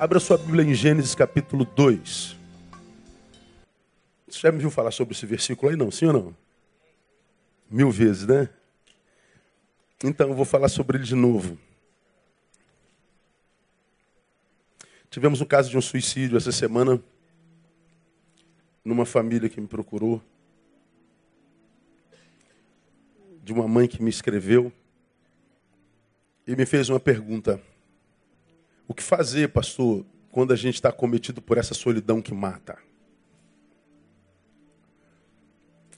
Abra sua Bíblia em Gênesis capítulo 2. Você já me viu falar sobre esse versículo aí, não? Sim ou não? Mil vezes, né? Então eu vou falar sobre ele de novo. Tivemos o caso de um suicídio essa semana, numa família que me procurou, de uma mãe que me escreveu e me fez uma pergunta. O que fazer, pastor, quando a gente está cometido por essa solidão que mata?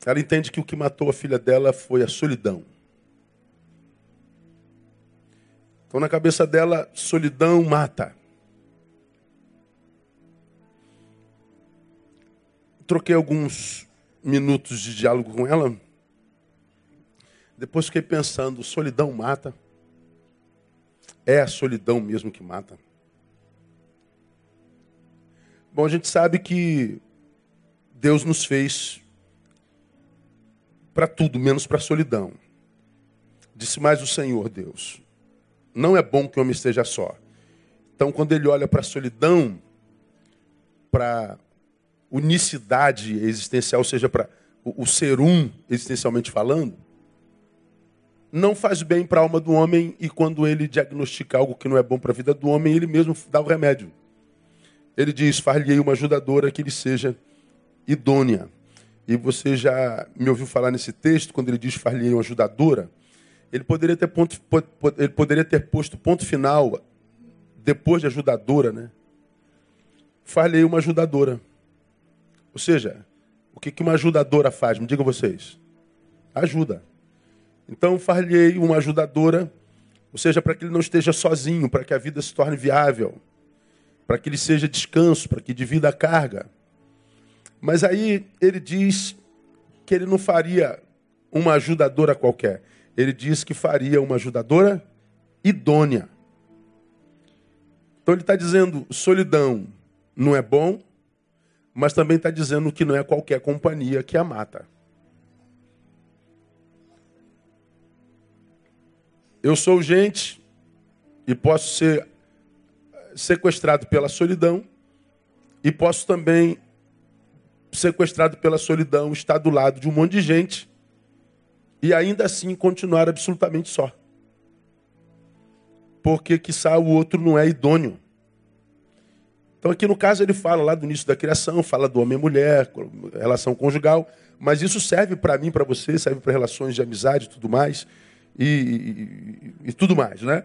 Ela entende que o que matou a filha dela foi a solidão. Então, na cabeça dela, solidão mata. Troquei alguns minutos de diálogo com ela. Depois fiquei pensando: solidão mata. É a solidão mesmo que mata. Bom, a gente sabe que Deus nos fez para tudo, menos para a solidão. Disse mais o Senhor Deus: Não é bom que o homem esteja só. Então, quando ele olha para a solidão, para unicidade existencial, ou seja, para o, o ser um, existencialmente falando, não faz bem para a alma do homem e quando ele diagnostica algo que não é bom para a vida do homem, ele mesmo dá o remédio. Ele diz: far-lhe uma ajudadora que ele seja idônea. E você já me ouviu falar nesse texto, quando ele diz far-lhe uma ajudadora, ele poderia ter ponto, ele poderia ter posto ponto final depois de ajudadora, né? Far-lhe uma ajudadora. Ou seja, o que uma ajudadora faz? Me digam vocês. Ajuda. Então, far-lhe uma ajudadora, ou seja, para que ele não esteja sozinho, para que a vida se torne viável, para que ele seja descanso, para que divida a carga. Mas aí ele diz que ele não faria uma ajudadora qualquer. Ele diz que faria uma ajudadora idônea. Então ele está dizendo: solidão não é bom, mas também está dizendo que não é qualquer companhia que a mata. Eu sou gente e posso ser sequestrado pela solidão e posso também sequestrado pela solidão estar do lado de um monte de gente e ainda assim continuar absolutamente só. Porque quiçá o outro não é idôneo. Então aqui no caso ele fala lá do início da criação, fala do homem e mulher, relação conjugal, mas isso serve para mim, para você, serve para relações de amizade e tudo mais e, e, tudo mais, né?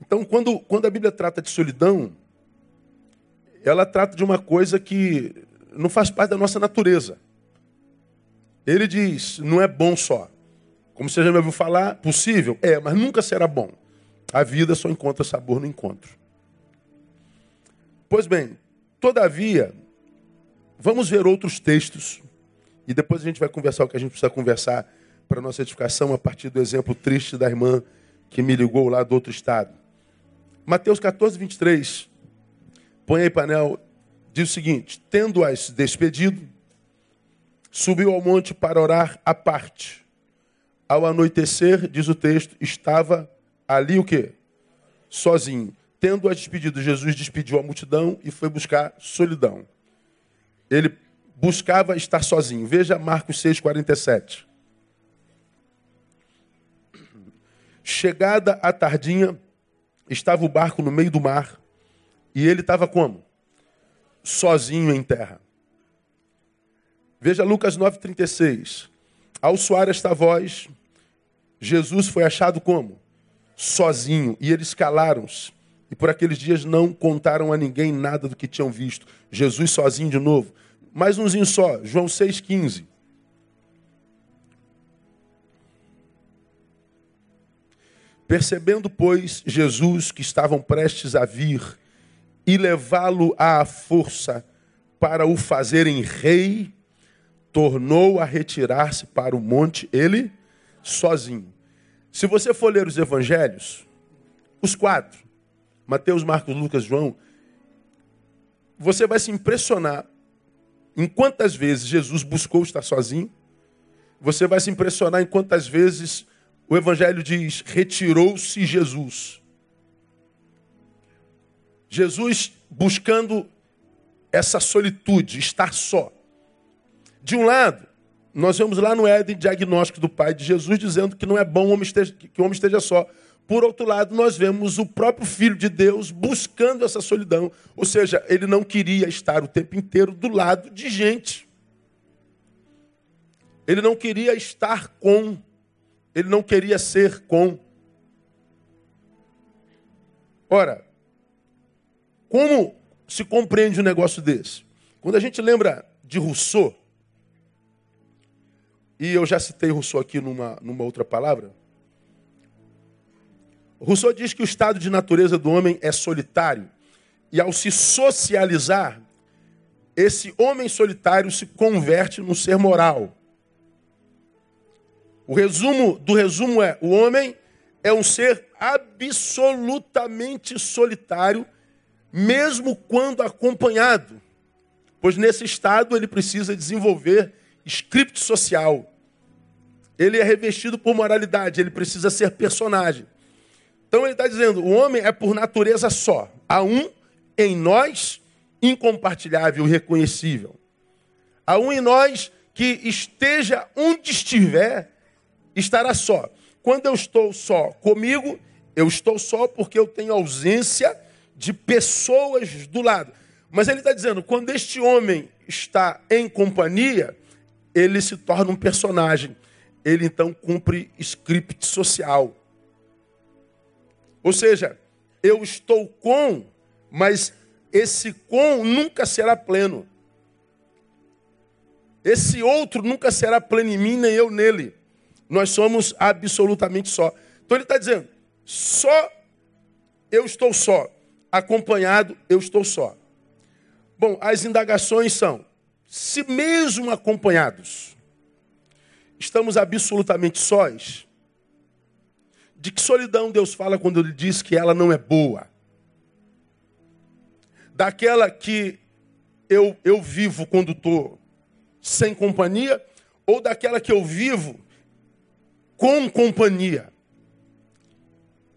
Então, quando, quando a Bíblia trata de solidão, ela trata de uma coisa que não faz parte da nossa natureza. Ele diz, não é bom só. Como você já me ouviu falar, possível? É, mas nunca será bom. A vida só encontra sabor no encontro. Pois bem, todavia, vamos ver outros textos e depois a gente vai conversar o que a gente precisa conversar para nossa edificação a partir do exemplo triste da irmã que me ligou lá do outro estado. Mateus 14, 23. Põe aí, painel. Diz o seguinte: Tendo-as despedido, subiu ao monte para orar à parte. Ao anoitecer, diz o texto, estava ali o quê? Sozinho. Tendo-as despedido, Jesus despediu a multidão e foi buscar solidão. Ele buscava estar sozinho. Veja Marcos 6, Chegada a tardinha, estava o barco no meio do mar e ele estava como? Sozinho em terra. Veja Lucas 9,36. Ao soar esta voz, Jesus foi achado como? Sozinho. E eles calaram-se. E por aqueles dias não contaram a ninguém nada do que tinham visto. Jesus sozinho de novo. Mais umzinho só, João 6,15. Percebendo, pois, Jesus que estavam prestes a vir e levá-lo à força para o fazerem rei, tornou a retirar-se para o monte, ele sozinho. Se você for ler os evangelhos, os quatro, Mateus, Marcos, Lucas, João, você vai se impressionar em quantas vezes Jesus buscou estar sozinho, você vai se impressionar em quantas vezes o Evangelho diz: retirou-se Jesus. Jesus buscando essa solitude, estar só. De um lado, nós vemos lá no Éden diagnóstico do Pai de Jesus dizendo que não é bom que o homem esteja só. Por outro lado, nós vemos o próprio Filho de Deus buscando essa solidão. Ou seja, ele não queria estar o tempo inteiro do lado de gente. Ele não queria estar com. Ele não queria ser com. Ora, como se compreende um negócio desse? Quando a gente lembra de Rousseau, e eu já citei Rousseau aqui numa, numa outra palavra, Rousseau diz que o estado de natureza do homem é solitário, e ao se socializar, esse homem solitário se converte num ser moral. O resumo do resumo é: o homem é um ser absolutamente solitário mesmo quando acompanhado, pois nesse estado ele precisa desenvolver script social. Ele é revestido por moralidade, ele precisa ser personagem. Então ele está dizendo: o homem é por natureza só. Há um em nós incompartilhável, reconhecível. Há um em nós que esteja onde estiver, estará só. Quando eu estou só comigo, eu estou só porque eu tenho ausência de pessoas do lado. Mas ele está dizendo, quando este homem está em companhia, ele se torna um personagem. Ele então cumpre script social. Ou seja, eu estou com, mas esse com nunca será pleno. Esse outro nunca será pleno em mim, nem eu nele. Nós somos absolutamente só. Então ele está dizendo, só eu estou só acompanhado, eu estou só. Bom, as indagações são: se mesmo acompanhados, estamos absolutamente sós, de que solidão Deus fala quando Ele diz que ela não é boa? Daquela que eu, eu vivo quando estou sem companhia, ou daquela que eu vivo com companhia?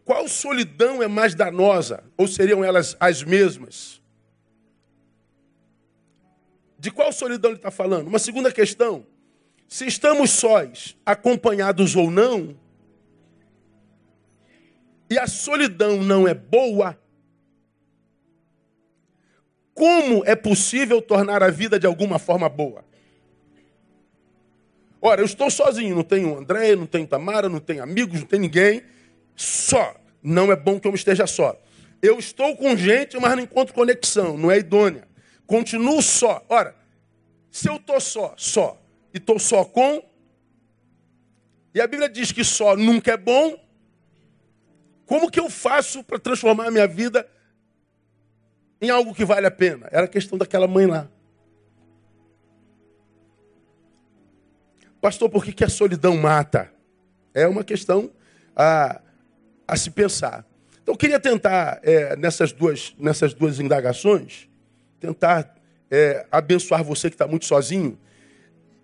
Qual solidão é mais danosa? Ou seriam elas as mesmas? De qual solidão ele está falando? Uma segunda questão: se estamos sós, acompanhados ou não, e a solidão não é boa, como é possível tornar a vida de alguma forma boa? Ora, eu estou sozinho, não tenho André, não tenho Tamara, não tenho amigos, não tenho ninguém só. Não é bom que eu esteja só. Eu estou com gente, mas não encontro conexão, não é idônea. Continuo só. Ora, se eu estou só, só, e estou só com, e a Bíblia diz que só nunca é bom, como que eu faço para transformar a minha vida em algo que vale a pena? Era a questão daquela mãe lá. Pastor, por que, que a solidão mata? É uma questão ah, a se pensar. Então, eu queria tentar, é, nessas, duas, nessas duas indagações, tentar é, abençoar você que está muito sozinho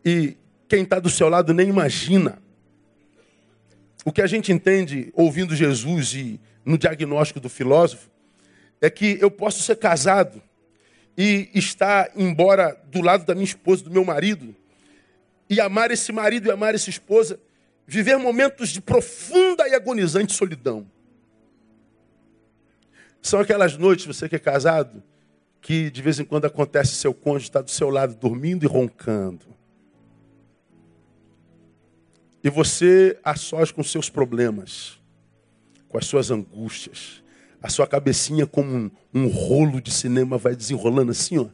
e quem está do seu lado nem imagina. O que a gente entende ouvindo Jesus e no diagnóstico do filósofo é que eu posso ser casado e estar, embora do lado da minha esposa, do meu marido, e amar esse marido e amar essa esposa viver momentos de profunda e agonizante solidão. São aquelas noites, você que é casado, que de vez em quando acontece seu cônjuge está do seu lado dormindo e roncando. E você a sós com seus problemas, com as suas angústias. A sua cabecinha como um, um rolo de cinema vai desenrolando assim, ó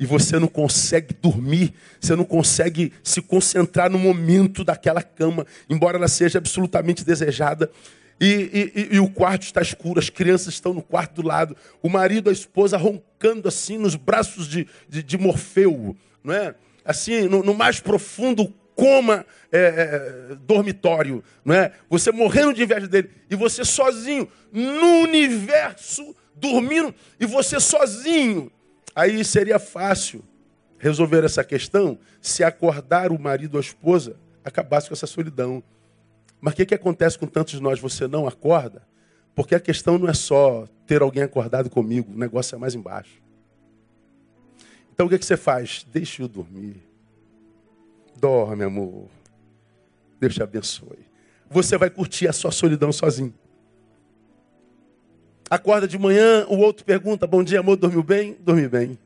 e você não consegue dormir, você não consegue se concentrar no momento daquela cama, embora ela seja absolutamente desejada. E, e, e, o quarto está escuro, as crianças estão no quarto do lado, o marido, a esposa roncando assim nos braços de, de, de Morfeu, não é? Assim, no, no mais profundo coma é, é, dormitório, não é? Você morrendo de inveja dele e você sozinho no universo dormindo e você sozinho Aí seria fácil resolver essa questão se acordar o marido ou a esposa acabasse com essa solidão. Mas o que, que acontece com tantos de nós? Você não acorda Porque a questão não é só ter alguém acordado comigo, o negócio é mais embaixo. Então o que, que você faz? Deixa eu dormir. Dorme, amor. Deus te abençoe. Você vai curtir a sua solidão sozinho. Acorda de manhã, o outro pergunta: Bom dia, amor, dormiu bem? Dormi bem.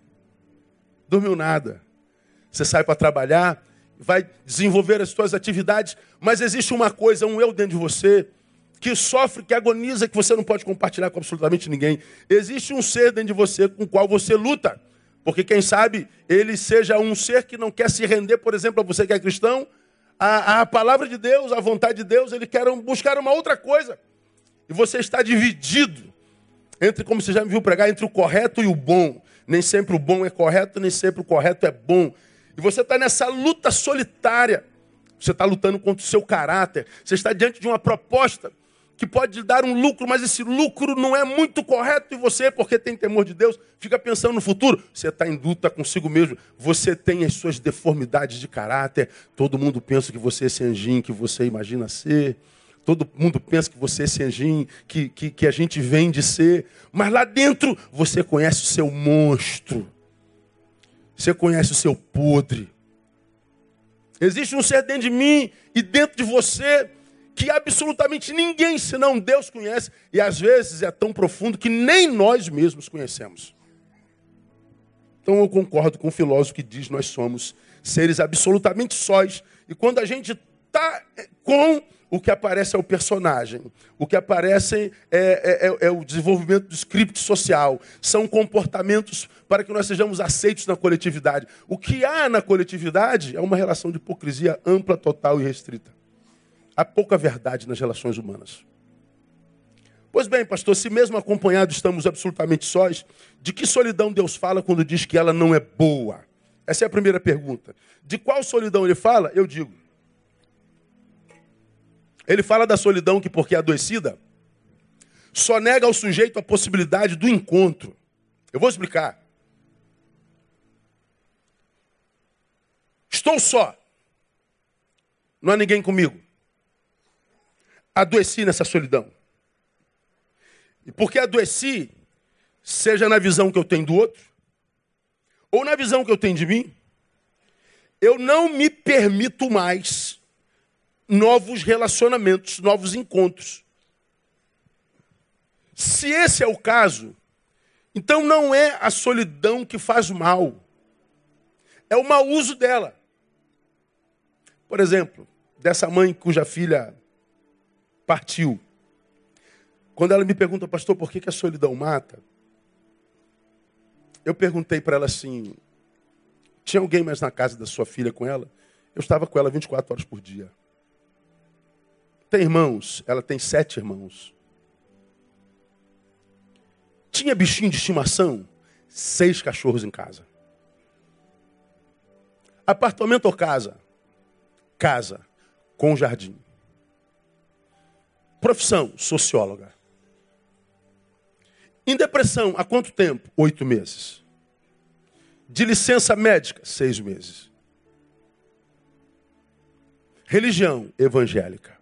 Dormiu nada. Você sai para trabalhar, vai desenvolver as suas atividades, mas existe uma coisa, um eu dentro de você, que sofre, que agoniza, que você não pode compartilhar com absolutamente ninguém. Existe um ser dentro de você com o qual você luta. Porque quem sabe ele seja um ser que não quer se render, por exemplo, a você que é cristão, a, a palavra de Deus, a vontade de Deus, ele quer buscar uma outra coisa. E você está dividido entre, como você já me viu pregar, entre o correto e o bom. Nem sempre o bom é correto, nem sempre o correto é bom. E você está nessa luta solitária. Você está lutando contra o seu caráter. Você está diante de uma proposta que pode dar um lucro, mas esse lucro não é muito correto e você, porque tem temor de Deus, fica pensando no futuro. Você está em luta consigo mesmo. Você tem as suas deformidades de caráter. Todo mundo pensa que você é esse anjinho que você imagina ser. Todo mundo pensa que você é anjinho que, que, que a gente vem de ser. Mas lá dentro você conhece o seu monstro. Você conhece o seu podre. Existe um ser dentro de mim e dentro de você que absolutamente ninguém senão Deus conhece. E às vezes é tão profundo que nem nós mesmos conhecemos. Então eu concordo com o filósofo que diz: nós somos seres absolutamente sóis. E quando a gente está com o que aparece é o personagem, o que aparece é, é, é, é, o desenvolvimento do script social, são comportamentos para que nós sejamos aceitos na coletividade. O que há na coletividade é uma relação de hipocrisia ampla, total e restrita. Há pouca verdade nas relações humanas. Pois bem, pastor, se mesmo acompanhados estamos absolutamente sós, de que solidão Deus fala quando diz que ela não é boa? Essa é a primeira pergunta. De qual solidão ele fala? Eu digo, ele fala da solidão que, porque é adoecida, só nega ao sujeito a possibilidade do encontro. Eu vou explicar. Estou só. Não há ninguém comigo. Adoeci nessa solidão. E porque adoeci, seja na visão que eu tenho do outro, ou na visão que eu tenho de mim, eu não me permito mais novos relacionamentos, novos encontros. Se esse é o caso, então não é a solidão que faz mal, é o mau uso dela. Por exemplo, dessa mãe cuja filha partiu. Quando ela me pergunta, pastor, por que, que a solidão mata? Eu perguntei para ela assim: tinha alguém mais na casa da sua filha com ela? Eu estava com ela 24 horas por dia. Tem irmãos? Ela tem sete irmãos. Tinha bichinho de estimação? Seis cachorros em casa. Apartamento ou casa? Casa, com jardim. Profissão, socióloga. Em depressão, há quanto tempo? Oito meses. De licença médica, seis meses. Religião evangélica.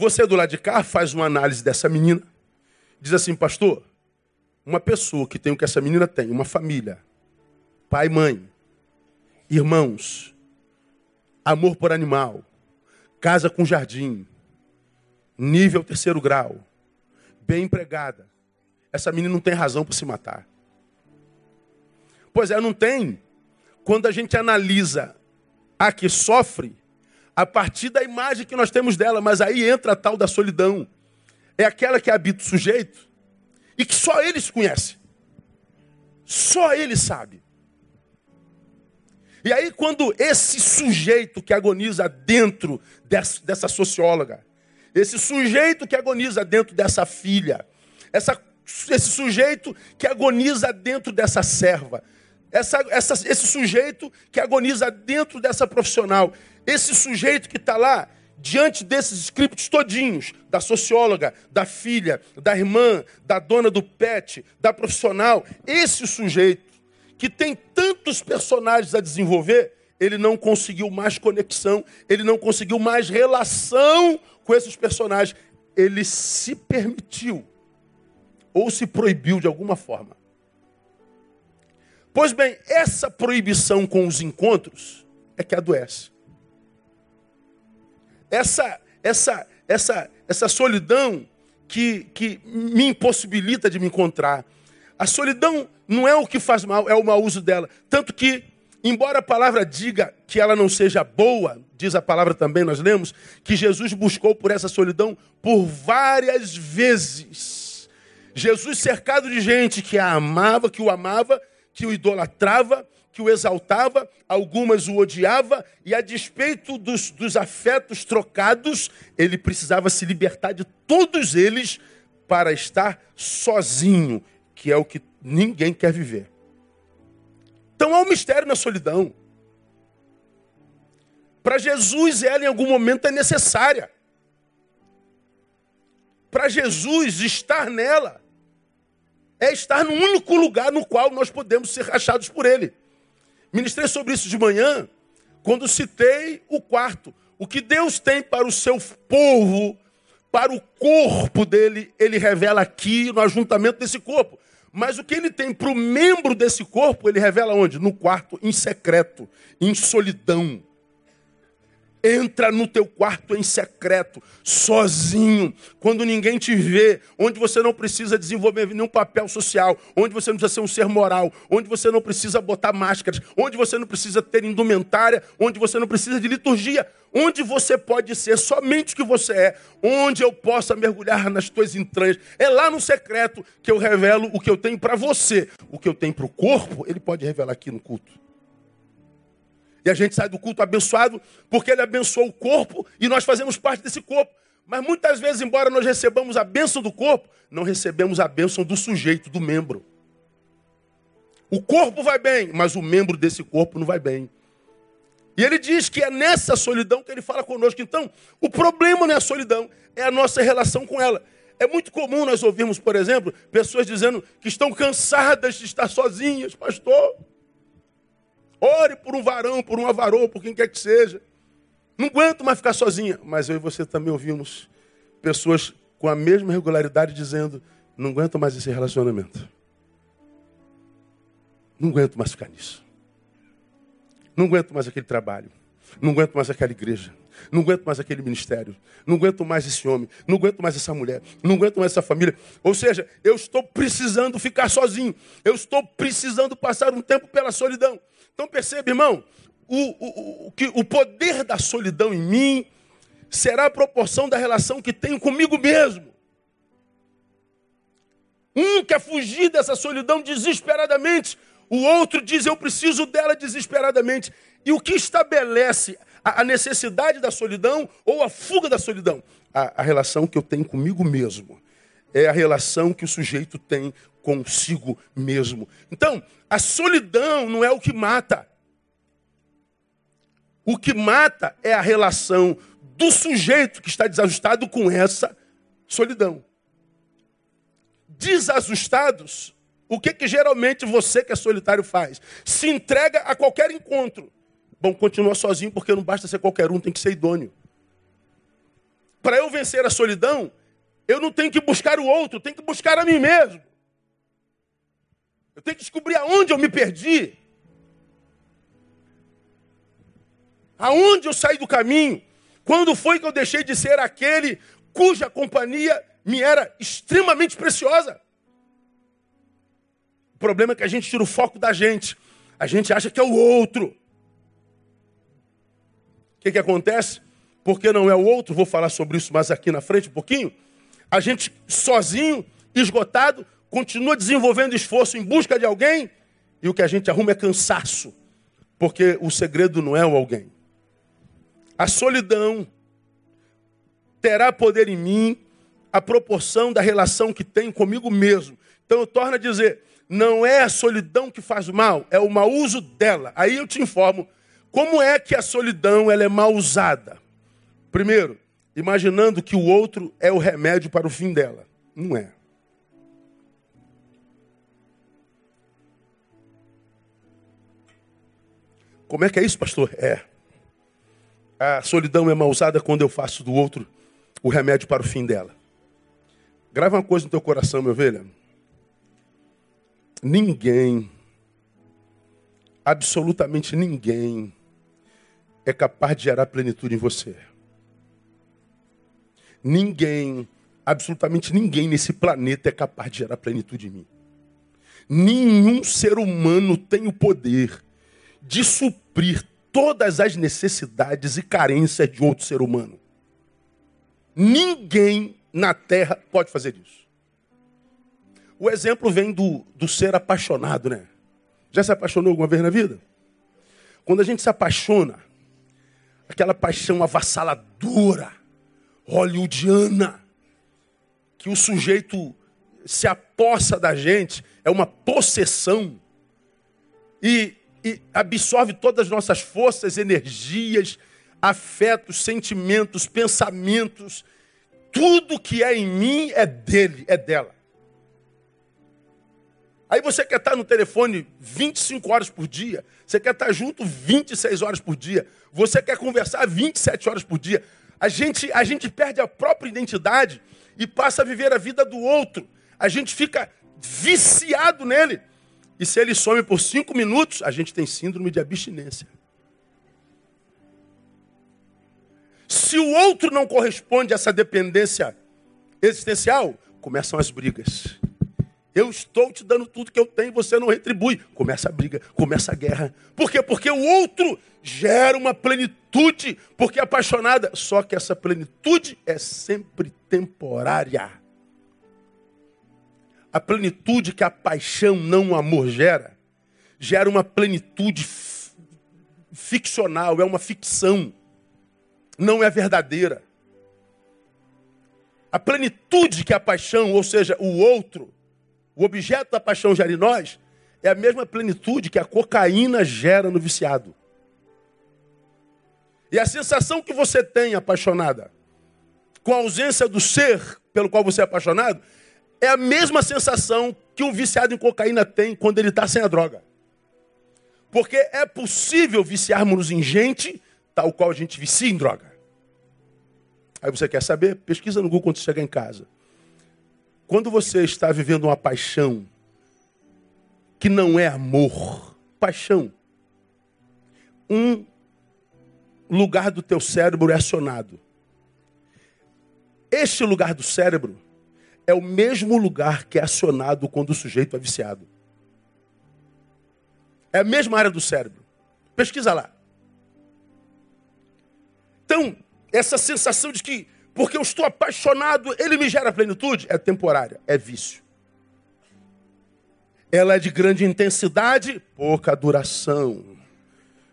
Você do lado de cá faz uma análise dessa menina, diz assim, pastor, uma pessoa que tem o que essa menina tem, uma família, pai, mãe, irmãos, amor por animal, casa com jardim, nível terceiro grau, bem empregada. Essa menina não tem razão para se matar. Pois é, não tem. Quando a gente analisa a que sofre, a partir da imagem que nós temos dela, mas aí entra a tal da solidão. É aquela que habita o sujeito e que só ele se conhece. Só ele sabe. E aí, quando esse sujeito que agoniza dentro dessa, socióloga, esse sujeito que agoniza dentro dessa filha, essa, esse sujeito que agoniza dentro dessa serva, essa, essa, esse sujeito que agoniza dentro dessa profissional, esse sujeito que está lá, diante desses scripts todinhos, da socióloga, da filha, da irmã, da dona do pet, da profissional, esse sujeito que tem tantos personagens a desenvolver, ele não conseguiu mais conexão, ele não conseguiu mais relação com esses personagens. ele se permitiu ou se proibiu de alguma forma. Pois bem, essa proibição com os encontros é que adoece. Essa, essa, essa, essa solidão que, que me impossibilita de me encontrar. A solidão não é o que faz mal, é o mau uso dela. Tanto que, embora a palavra diga que ela não seja boa, diz a palavra também, nós lemos, que Jesus buscou por essa solidão por várias vezes. Jesus cercado de gente que a amava, que o amava, que o idolatrava, que o exaltava, algumas o odiava, e a despeito dos, dos afetos trocados, ele precisava se libertar de todos eles para estar sozinho, que é o que ninguém quer viver. Então há um mistério na solidão. Para Jesus, ela em algum momento é necessária. Para Jesus, estar nela é estar no único lugar no qual nós podemos ser rachados por Ele. Ministrei sobre isso de manhã, quando citei o quarto. O que Deus tem para o seu povo, para o corpo dele, ele revela aqui no ajuntamento desse corpo. Mas o que ele tem para o membro desse corpo, ele revela onde? No quarto, em secreto, em solidão. Entra no teu quarto em secreto, sozinho, quando ninguém te vê, onde você não precisa desenvolver nenhum papel social, onde você não precisa ser um ser moral, onde você não precisa botar máscaras, onde você não precisa ter indumentária, onde você não precisa de liturgia, onde você pode ser somente o que você é, onde eu possa mergulhar nas tuas entranhas. É lá no secreto que eu revelo o que eu tenho para você. O que eu tenho para o corpo, ele pode revelar aqui no culto. E a gente sai do culto abençoado porque ele abençoou o corpo e nós fazemos parte desse corpo. Mas muitas vezes, embora nós recebamos a bênção do corpo, não recebemos a bênção do sujeito, do membro. O corpo vai bem, mas o membro desse corpo não vai bem. E ele diz que é nessa solidão que ele fala conosco. Então, o problema não é a solidão, é a nossa relação com ela. É muito comum nós ouvirmos, por exemplo, pessoas dizendo que estão cansadas de estar sozinhas, pastor. Ore por um varão, por uma varoa, por quem quer que seja. Não aguento mais ficar sozinha. Mas eu e você também ouvimos pessoas com a mesma regularidade dizendo: não aguento mais esse relacionamento. Não aguento mais ficar nisso. Não aguento mais aquele trabalho. Não aguento mais aquela igreja. Não aguento mais aquele ministério. Não aguento mais esse homem. Não aguento mais essa mulher. Não aguento mais essa família. Ou seja, eu estou precisando ficar sozinho. Eu estou precisando passar um tempo pela solidão. Então perceba, irmão, o, o, o, que, o poder da solidão em mim será a proporção da relação que tenho comigo mesmo. Um quer fugir dessa solidão desesperadamente, o outro diz eu preciso dela desesperadamente. E o que estabelece a, necessidade da solidão ou a fuga da solidão? A, a relação que eu tenho comigo mesmo. É a relação que o sujeito tem consigo mesmo. Então, a solidão não é o que mata. O que mata é a relação do sujeito que está desajustado com essa solidão. Desajustados, o que, que geralmente você que é solitário faz? Se entrega a qualquer encontro. Bom, continua sozinho porque não basta ser qualquer um, tem que ser idôneo. Para eu vencer a solidão, eu não tenho que buscar o outro, tenho que buscar a mim mesmo. Eu tenho que descobrir aonde eu me perdi. Aonde eu saí do caminho. Quando foi que eu deixei de ser aquele cuja companhia me era extremamente preciosa? O problema é que a gente tira o foco da gente. A gente acha que é o outro. O que, que acontece? Porque não é o outro, vou falar sobre isso mais aqui na frente um pouquinho. A gente sozinho, esgotado, continua desenvolvendo esforço em busca de alguém e o que a gente arruma é cansaço, porque o segredo não é o alguém. A solidão terá poder em mim a proporção da relação que tenho comigo mesmo. Então eu torno a dizer, não é a solidão que faz mal, é o mau uso dela. Aí eu te informo como é que a solidão ela é mal usada. Primeiro, imaginando que o outro é o remédio para o fim dela. Não é. Como é que é isso, pastor? É. A solidão é mal usada quando eu faço do outro o remédio para o fim dela. Grava uma coisa no teu coração, meu ovelha. Ninguém, absolutamente ninguém, é capaz de gerar plenitude em você. Ninguém, absolutamente ninguém nesse planeta é capaz de gerar plenitude em mim. Nenhum ser humano tem o poder de suprir todas as necessidades e carências de outro ser humano. Ninguém na terra pode fazer isso. O exemplo vem do, do ser apaixonado, né? Já se apaixonou alguma vez na vida? Quando a gente se apaixona, aquela paixão avassaladora, hollywoodiana, que o sujeito se apossa da gente, é uma possessão, e, e absorve todas as nossas forças, energias, afetos, sentimentos, pensamentos, tudo que é em mim é dele, é dela. Aí você quer estar no telefone 25 horas por dia, você quer estar junto 26 horas por dia, você quer conversar 27 horas por dia. A gente, a gente perde a própria identidade e passa a viver a vida do outro. A gente fica viciado nele. E se ele some por cinco minutos, a gente tem síndrome de abstinência. Se o outro não corresponde a essa dependência existencial, começam as brigas. Eu estou te dando tudo que eu tenho, você não retribui. Começa a briga, começa a guerra. Por quê? Porque o outro gera uma plenitude, porque é apaixonada. Só que essa plenitude é sempre temporária. A plenitude que a paixão, não o amor gera, gera uma plenitude ficcional, é uma ficção não é verdadeira. A plenitude que a paixão, ou seja, o outro, o objeto da paixão gera em nós, é a mesma plenitude que a cocaína gera no viciado. E a sensação que você tem apaixonada, com a ausência do ser pelo qual você é apaixonado, é a mesma sensação que um viciado em cocaína tem quando ele está sem a droga. Porque é possível viciarmos em gente tal qual a gente vicia em droga. Aí você quer saber? Pesquisa no Google quando chegar em casa. Quando você está vivendo uma paixão que não é amor, paixão, um lugar do teu cérebro é acionado. Este lugar do cérebro é o mesmo lugar que é acionado quando o sujeito é viciado. É a mesma área do cérebro. Pesquisa lá. Então, essa sensação de que, porque eu estou apaixonado, ele me gera plenitude, é temporária, é vício. Ela é de grande intensidade, pouca duração.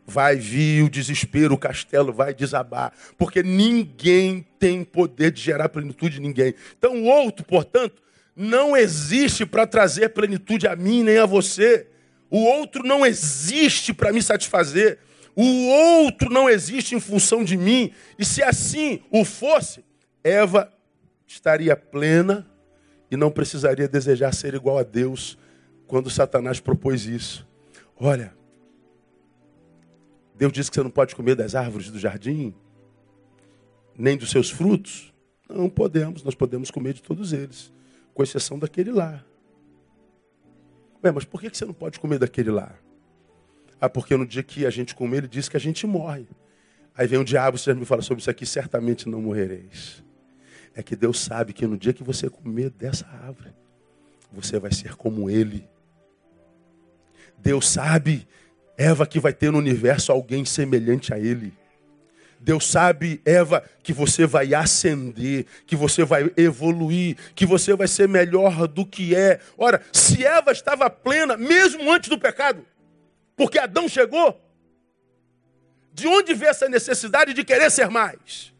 Vai vir o desespero, o castelo vai desabar, porque ninguém tem poder de gerar plenitude, ninguém. Então o outro, portanto, não existe para trazer plenitude a mim nem a você. O outro não existe para me satisfazer. O outro não existe em função de mim. E se assim o fosse, Eva estaria plena e não precisaria desejar ser igual a Deus quando Satanás propôs isso. Olha, Deus disse que você não pode comer das árvores do jardim, nem dos seus frutos. Não podemos, nós podemos comer de todos eles, com exceção daquele lá. Ué, mas por que você não pode comer daquele lá? Ah, porque no dia que a gente comer, ele diz que a gente morre. Aí vem o diabo, você me fala sobre isso aqui, certamente não morrereis. É que Deus sabe que no dia que você comer dessa árvore, você vai ser como ele. Deus sabe, Eva, que vai ter no universo alguém semelhante a ele. Deus sabe, Eva, que você vai ascender, que você vai evoluir, que você vai ser melhor do que é. Ora, se Eva estava plena, mesmo antes do pecado, porque Adão chegou. De onde vê essa necessidade de querer ser mais?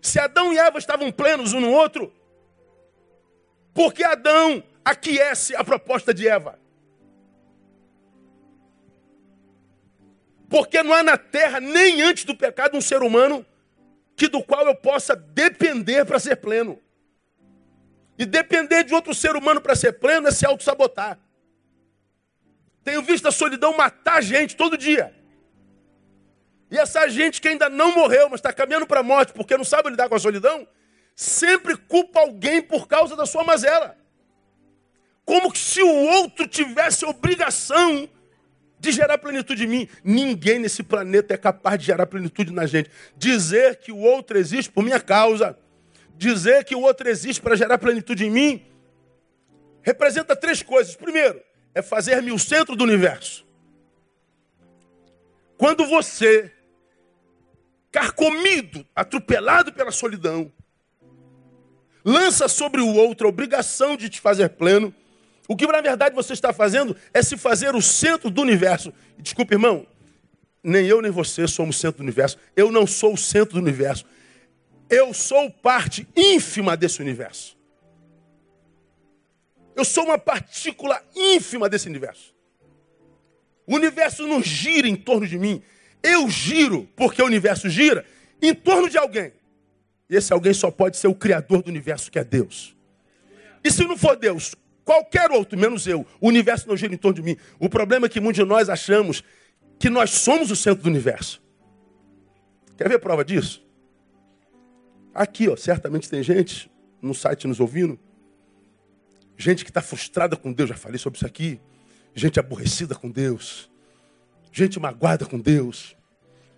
Se Adão e Eva estavam plenos um no outro, por que Adão aquece a proposta de Eva? Porque não há na terra, nem antes do pecado, um ser humano que do qual eu possa depender para ser pleno. E depender de outro ser humano para ser pleno é se auto-sabotar. Tenho visto a solidão matar gente todo dia. E essa gente que ainda não morreu, mas está caminhando para a morte porque não sabe lidar com a solidão, sempre culpa alguém por causa da sua mazela. Como se o outro tivesse obrigação de gerar plenitude em mim. Ninguém nesse planeta é capaz de gerar plenitude na gente. Dizer que o outro existe por minha causa, dizer que o outro existe para gerar plenitude em mim, representa três coisas. Primeiro, é fazer-me o centro do universo. Quando você, carcomido, atropelado pela solidão, lança sobre o outro a obrigação de te fazer pleno, o que na verdade você está fazendo é se fazer o centro do universo. Desculpe, irmão, nem eu nem você somos o centro do universo. Eu não sou o centro do universo. Eu sou parte ínfima desse universo. Eu sou uma partícula ínfima desse universo. O universo não gira em torno de mim. Eu giro porque o universo gira em torno de alguém. E esse alguém só pode ser o Criador do universo, que é Deus. E se não for Deus, qualquer outro, menos eu, o universo não gira em torno de mim. O problema é que muitos de nós achamos que nós somos o centro do universo. Quer ver prova disso? Aqui, ó, certamente tem gente no site nos ouvindo, gente que está frustrada com Deus, já falei sobre isso aqui, gente aborrecida com Deus, gente magoada com Deus,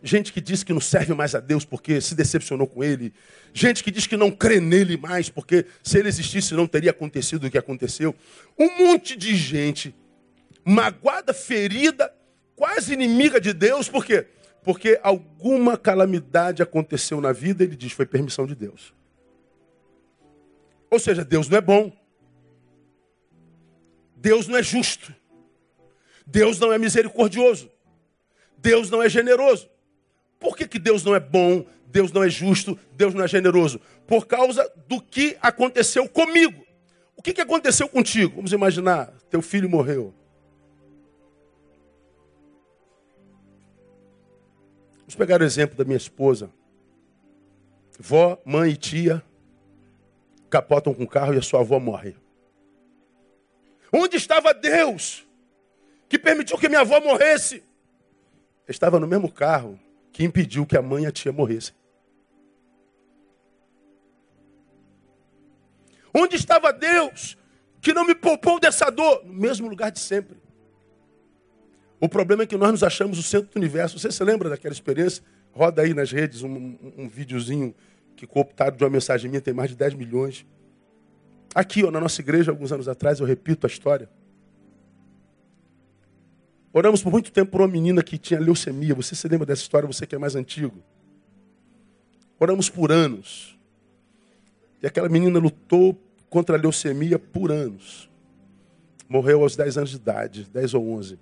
gente que diz que não serve mais a Deus porque se decepcionou com Ele, gente que diz que não crê nele mais porque se ele existisse não teria acontecido o que aconteceu. Um monte de gente magoada, ferida, quase inimiga de Deus, por quê? Porque alguma calamidade aconteceu na vida, ele diz, foi permissão de Deus. Ou seja, Deus não é bom. Deus não é justo. Deus não é misericordioso. Deus não é generoso. Por que, que Deus não é bom, Deus não é justo, Deus não é generoso? Por causa do que aconteceu comigo. O que, que aconteceu contigo? Vamos imaginar, teu filho morreu. Vamos pegar o exemplo da minha esposa. Vó, mãe e tia capotam com o carro e a sua avó morre. Onde estava Deus que permitiu que minha avó morresse? estava no mesmo carro que impediu que a mãe e a tia morressem. Onde estava Deus que não me poupou dessa dor? No mesmo lugar de sempre. O problema é que nós nos achamos o centro do universo. Você se lembra daquela experiência? Roda aí nas redes um, um, um videozinho que cooptado de uma mensagem minha tem mais de 10 milhões. Aqui, ó, na nossa igreja, alguns anos atrás, eu repito a história. Oramos por muito tempo por uma menina que tinha leucemia. Você se lembra dessa história, você que é mais antigo? Oramos por anos. E aquela menina lutou contra a leucemia por anos. Morreu aos 10 anos de idade, 10 ou 11.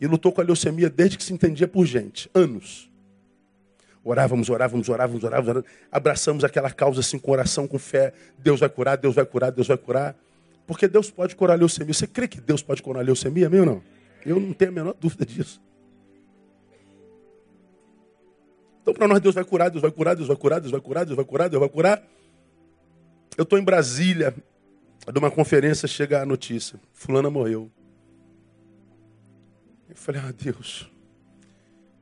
E lutou com a leucemia desde que se entendia por gente, anos. Orávamos, orávamos, orávamos, orávamos, orávamos, abraçamos aquela causa assim com oração, com fé. Deus vai curar, Deus vai curar, Deus vai curar. Porque Deus pode curar a leucemia. Você crê que Deus pode curar a leucemia, meu ou não? Eu não tenho a menor dúvida disso. Então, para nós, Deus vai curar, Deus vai curar, Deus vai curar, Deus vai curar, Deus vai curar, Deus vai curar. Eu estou em Brasília, de uma conferência, chega a notícia: Fulana morreu. Eu falei, ah, Deus.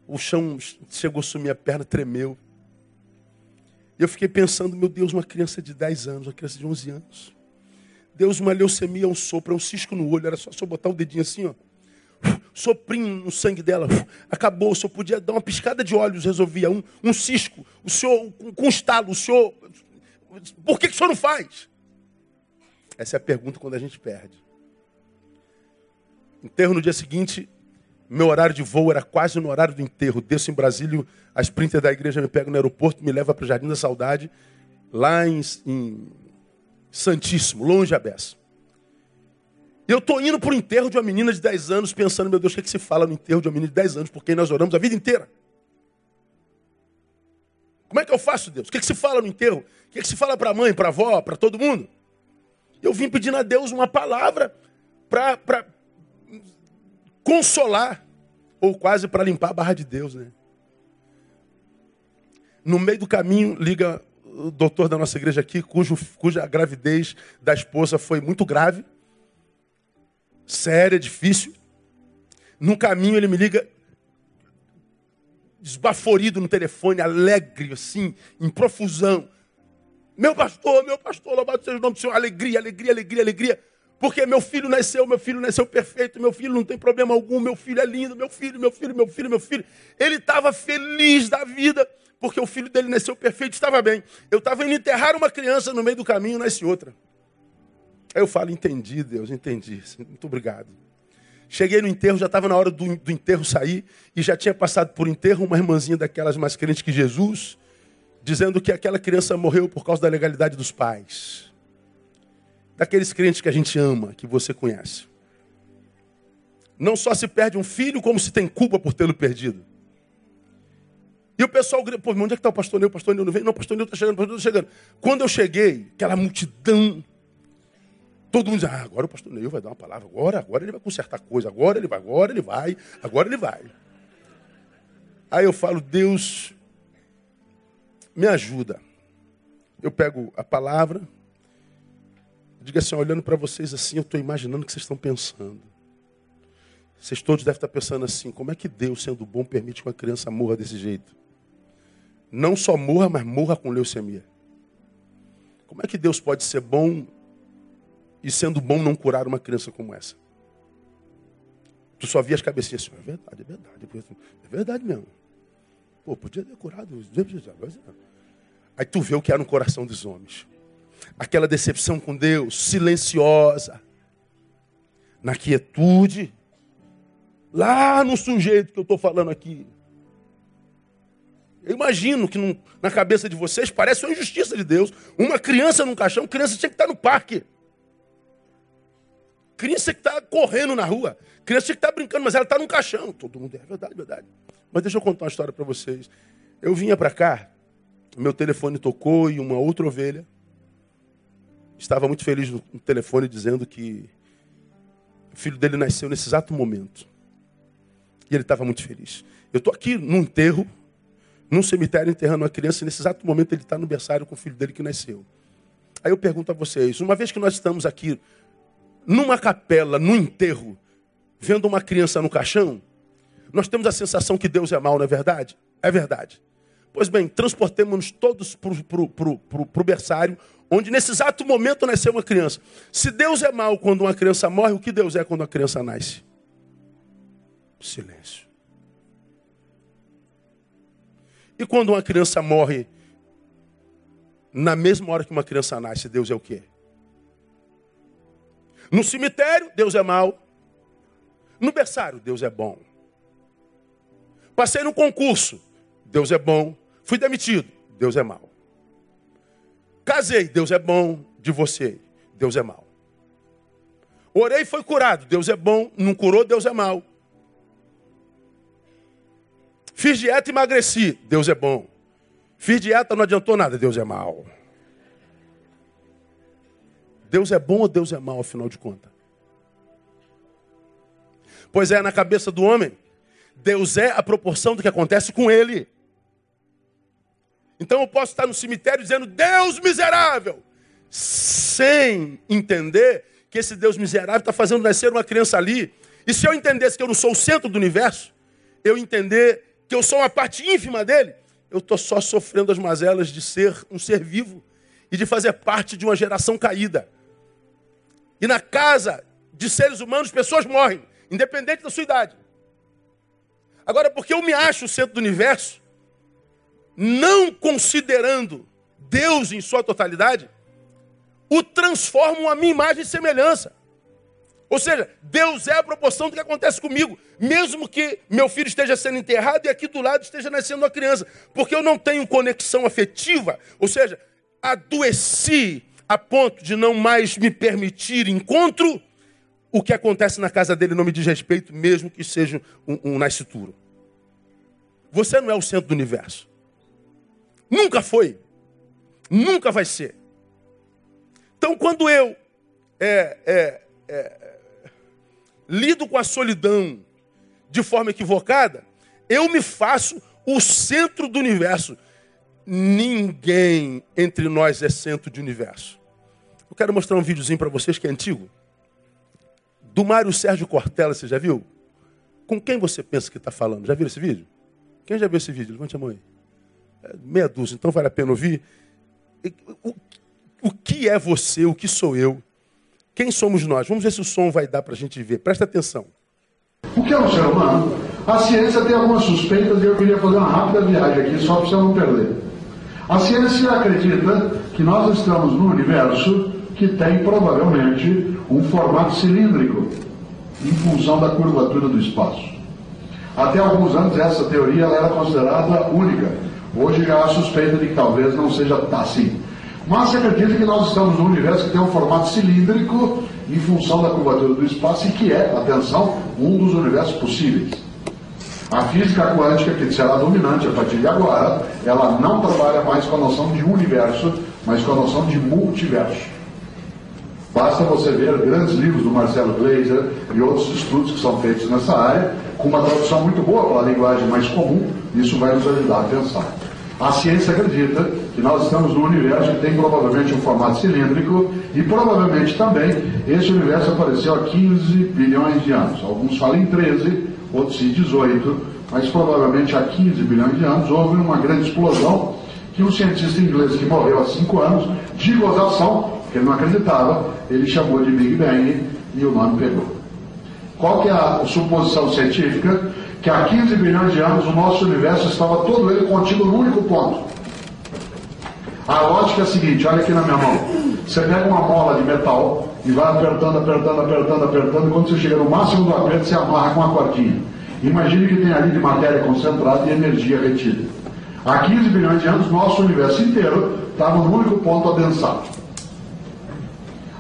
O chão chegou a sumir, a perna tremeu. E eu fiquei pensando, meu Deus, uma criança de 10 anos, uma criança de 11 anos. Deus, uma leucemia, um sopro, um cisco no olho. Era só, só botar o dedinho assim, ó soprinho no sangue dela, acabou. O senhor podia dar uma piscada de olhos, resolvia. Um, um cisco, o senhor, com, um estalo, o senhor. Por que, que o senhor não faz? Essa é a pergunta quando a gente perde. Enterro no dia seguinte, meu horário de voo era quase no horário do enterro. Desço em Brasília, a sprinter da igreja me pega no aeroporto, me leva para o Jardim da Saudade, lá em, em Santíssimo, longe a beça. Eu estou indo para o enterro de uma menina de 10 anos, pensando, meu Deus, o que, é que se fala no enterro de uma menina de 10 anos, porque nós oramos a vida inteira. Como é que eu faço, Deus? O que, é que se fala no enterro? O que, é que se fala para a mãe, para a avó, para todo mundo? Eu vim pedindo a Deus uma palavra para consolar, ou quase para limpar a barra de Deus, né? No meio do caminho, liga o doutor da nossa igreja aqui, cujo, cuja gravidez da esposa foi muito grave séria, difícil. No caminho ele me liga desbaforido no telefone, alegre, assim, em profusão. Meu pastor, meu pastor, louvado seja o nome do Senhor. Alegria, alegria, alegria, alegria. Porque meu filho nasceu, meu filho nasceu perfeito, meu filho não tem problema algum, meu filho é lindo, meu filho, meu filho, meu filho, meu filho. Ele estava feliz da vida, porque o filho dele nasceu perfeito, estava bem. Eu estava indo enterrar uma criança no meio do caminho, nasce outra. Aí eu falo, entendi, Deus, entendi. Muito obrigado. Cheguei no enterro, já estava na hora do, do enterro sair, e já tinha passado por enterro uma irmãzinha daquelas mais crentes que Jesus, dizendo que aquela criança morreu por causa da legalidade dos pais. Daqueles crentes que a gente ama, que você conhece. Não só se perde um filho, como se tem culpa por tê-lo perdido. E o pessoal grita, pô, onde é que está o pastor Neu? O pastor Neu não vem? Não, o pastor Neu está chegando, o pastor Neu está chegando. Quando eu cheguei, aquela multidão, todo mundo diz, ah, agora o pastor Neu vai dar uma palavra, agora, agora ele vai consertar coisa, agora ele vai, agora ele vai, agora ele vai. Aí eu falo, Deus, me ajuda. Eu pego a palavra, digo assim, olhando para vocês assim, eu estou imaginando o que vocês estão pensando. Vocês todos devem estar pensando assim, como é que Deus, sendo bom, permite que uma criança morra desse jeito? Não só morra, mas morra com leucemia. Como é que Deus pode ser bom e sendo bom não curar uma criança como essa? Tu só via as cabecinhas assim, é verdade, é verdade. É verdade mesmo. Pô, podia ter curado. Aí tu vê o que há no coração dos homens. Aquela decepção com Deus, silenciosa, na quietude, lá no sujeito que eu estou falando aqui. Eu imagino que num, na cabeça de vocês parece uma injustiça de Deus. Uma criança num caixão, criança tinha que estar no parque. Criança que está correndo na rua. Criança que está brincando, mas ela está num caixão. Todo mundo é verdade, verdade. Mas deixa eu contar uma história para vocês. Eu vinha para cá, meu telefone tocou e uma outra ovelha estava muito feliz no telefone dizendo que o filho dele nasceu nesse exato momento. E ele estava muito feliz. Eu estou aqui num enterro, num cemitério enterrando uma criança e nesse exato momento ele está no berçário com o filho dele que nasceu. Aí eu pergunto a vocês, uma vez que nós estamos aqui numa capela, no enterro, vendo uma criança no caixão, nós temos a sensação que Deus é mau, não é verdade? É verdade. Pois bem, transportemos-nos todos para o berçário, onde nesse exato momento nasceu uma criança. Se Deus é mau quando uma criança morre, o que Deus é quando uma criança nasce? Silêncio. E quando uma criança morre, na mesma hora que uma criança nasce, Deus é o quê? No cemitério, Deus é mau. No berçário, Deus é bom. Passei no concurso. Deus é bom. Fui demitido. Deus é mau. Casei. Deus é bom. Divorciei. Deus é mau. Orei e foi curado. Deus é bom. Não curou. Deus é mau. Fiz dieta e emagreci. Deus é bom. Fiz dieta, não adiantou nada. Deus é mau. Deus é bom ou Deus é mau, afinal de contas? Pois é, na cabeça do homem, Deus é a proporção do que acontece com ele. Então eu posso estar no cemitério dizendo, Deus miserável, sem entender que esse Deus miserável está fazendo nascer uma criança ali. E se eu entendesse que eu não sou o centro do universo, eu entender que eu sou uma parte ínfima dele, eu estou só sofrendo as mazelas de ser um ser vivo e de fazer parte de uma geração caída. E na casa de seres humanos, pessoas morrem, independente da sua idade. Agora, porque eu me acho o centro do universo, não considerando Deus em sua totalidade, o transformo a minha imagem e semelhança. Ou seja, Deus é a proporção do que acontece comigo, mesmo que meu filho esteja sendo enterrado e aqui do lado esteja nascendo uma criança, porque eu não tenho conexão afetiva, ou seja, adoeci a ponto de não mais me permitir encontro o que acontece na casa dele não me diz respeito, mesmo que seja um, um nascituro. Você não é o centro do universo. Nunca foi. Nunca vai ser. Então, quando eu é, é, é, lido com a solidão de forma equivocada, eu me faço o centro do universo. Ninguém entre nós é centro de universo. Eu quero mostrar um videozinho para vocês que é antigo do Mário Sérgio Cortella, você já viu? Com quem você pensa que está falando? Já viu esse vídeo? Quem já viu esse vídeo? Levante a mão aí. É meia dúzia, então vale a pena ouvir. O, o que é você? O que sou eu? Quem somos nós? Vamos ver se o som vai dar para a gente ver. Presta atenção. O que é um ser humano? A ciência tem algumas suspeitas e eu queria fazer uma rápida viagem aqui, só para você não perder. A ciência acredita que nós estamos num universo que tem provavelmente um formato cilíndrico, em função da curvatura do espaço. Até alguns anos essa teoria era considerada única. Hoje já há suspeita de que talvez não seja assim. Mas se acredita que nós estamos num universo que tem um formato cilíndrico em função da curvatura do espaço e que é, atenção, um dos universos possíveis. A física quântica, que será dominante a partir de agora, ela não trabalha mais com a noção de universo, mas com a noção de multiverso. Basta você ver grandes livros do Marcelo Gleiser e outros estudos que são feitos nessa área, com uma tradução muito boa para a linguagem mais comum, isso vai nos ajudar a pensar. A ciência acredita que nós estamos num universo que tem provavelmente um formato cilíndrico e provavelmente também esse universo apareceu há 15 bilhões de anos. Alguns falam em 13, outros em 18, mas provavelmente há 15 bilhões de anos houve uma grande explosão que um cientista inglês que morreu há 5 anos, de gozação, que ele não acreditava, ele chamou de Big Bang e o nome pegou. Qual que é a suposição científica? que há 15 bilhões de anos o nosso universo estava todo ele contido num único ponto. A lógica é a seguinte, olha aqui na minha mão. Você pega uma mola de metal e vai apertando, apertando, apertando, apertando, quando você chega no máximo do aperto, você amarra com uma cordinha. Imagine que tem ali de matéria concentrada e energia retida. Há 15 bilhões de anos, nosso universo inteiro estava num único ponto adensado.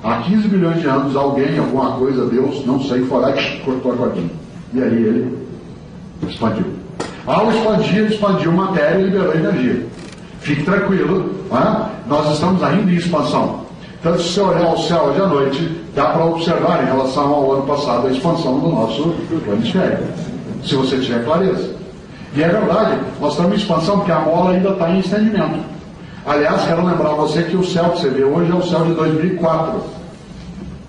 Há 15 bilhões de anos, alguém, alguma coisa, Deus, não sei, foi lá cortou a cordinha. E aí ele Expandiu. Ao expandir, expandiu matéria e liberou energia. Fique tranquilo, é? nós estamos ainda em expansão. Tanto se você olhar o céu hoje à noite, dá para observar em relação ao ano passado a expansão do nosso hemisfério. Se você tiver clareza. E é verdade, nós estamos em expansão porque a mola ainda está em estendimento. Aliás, quero lembrar você que o céu que você vê hoje é o céu de 2004,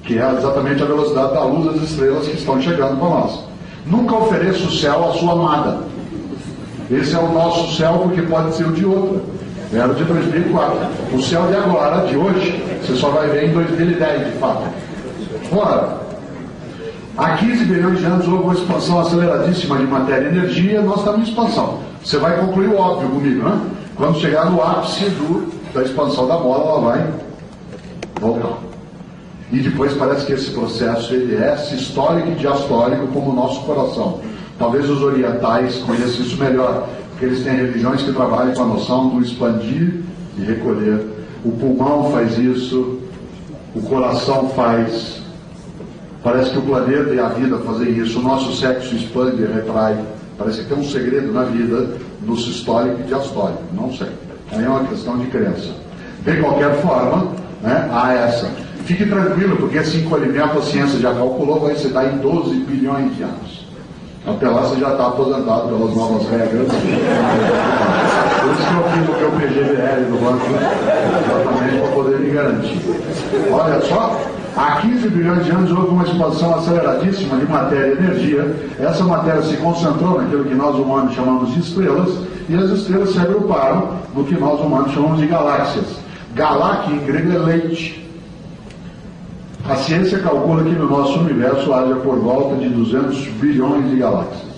que é exatamente a velocidade da luz das estrelas que estão chegando para nós. Nunca ofereça o céu à sua amada. Esse é o nosso céu, porque pode ser o de outra. Era de 2004. O céu de agora, de hoje, você só vai ver em 2010, de fato. Ora, há 15 bilhões de anos houve uma expansão aceleradíssima de matéria e energia, nós estamos em expansão. Você vai concluir o óbvio comigo, né? Quando chegar no ápice do, da expansão da bola, ela vai voltar. E depois parece que esse processo ele é sistólico e diastólico como o nosso coração. Talvez os orientais conheçam isso melhor, porque eles têm religiões que trabalham com a noção do expandir e recolher. O pulmão faz isso, o coração faz. Parece que o planeta e a vida fazem isso, o nosso sexo expande e retrai. Parece que tem um segredo na vida no sistólico e diastólico. Não sei. Aí é uma questão de crença. De qualquer forma, né, há essa. Fique tranquilo, porque esse encolhimento a ciência já calculou, vai se dar em 12 bilhões de anos. Lá você já está aposentado pelas novas regras. Por isso que eu fiz o meu PGBL no banco, exatamente para poder me garantir. Olha só, há 15 bilhões de anos houve uma expansão aceleradíssima de matéria e energia. Essa matéria se concentrou naquilo que nós humanos chamamos de estrelas, e as estrelas se agruparam no que nós humanos chamamos de galáxias. Galáxia em grego é leite. A ciência calcula que no nosso universo haja por volta de 200 bilhões de galáxias.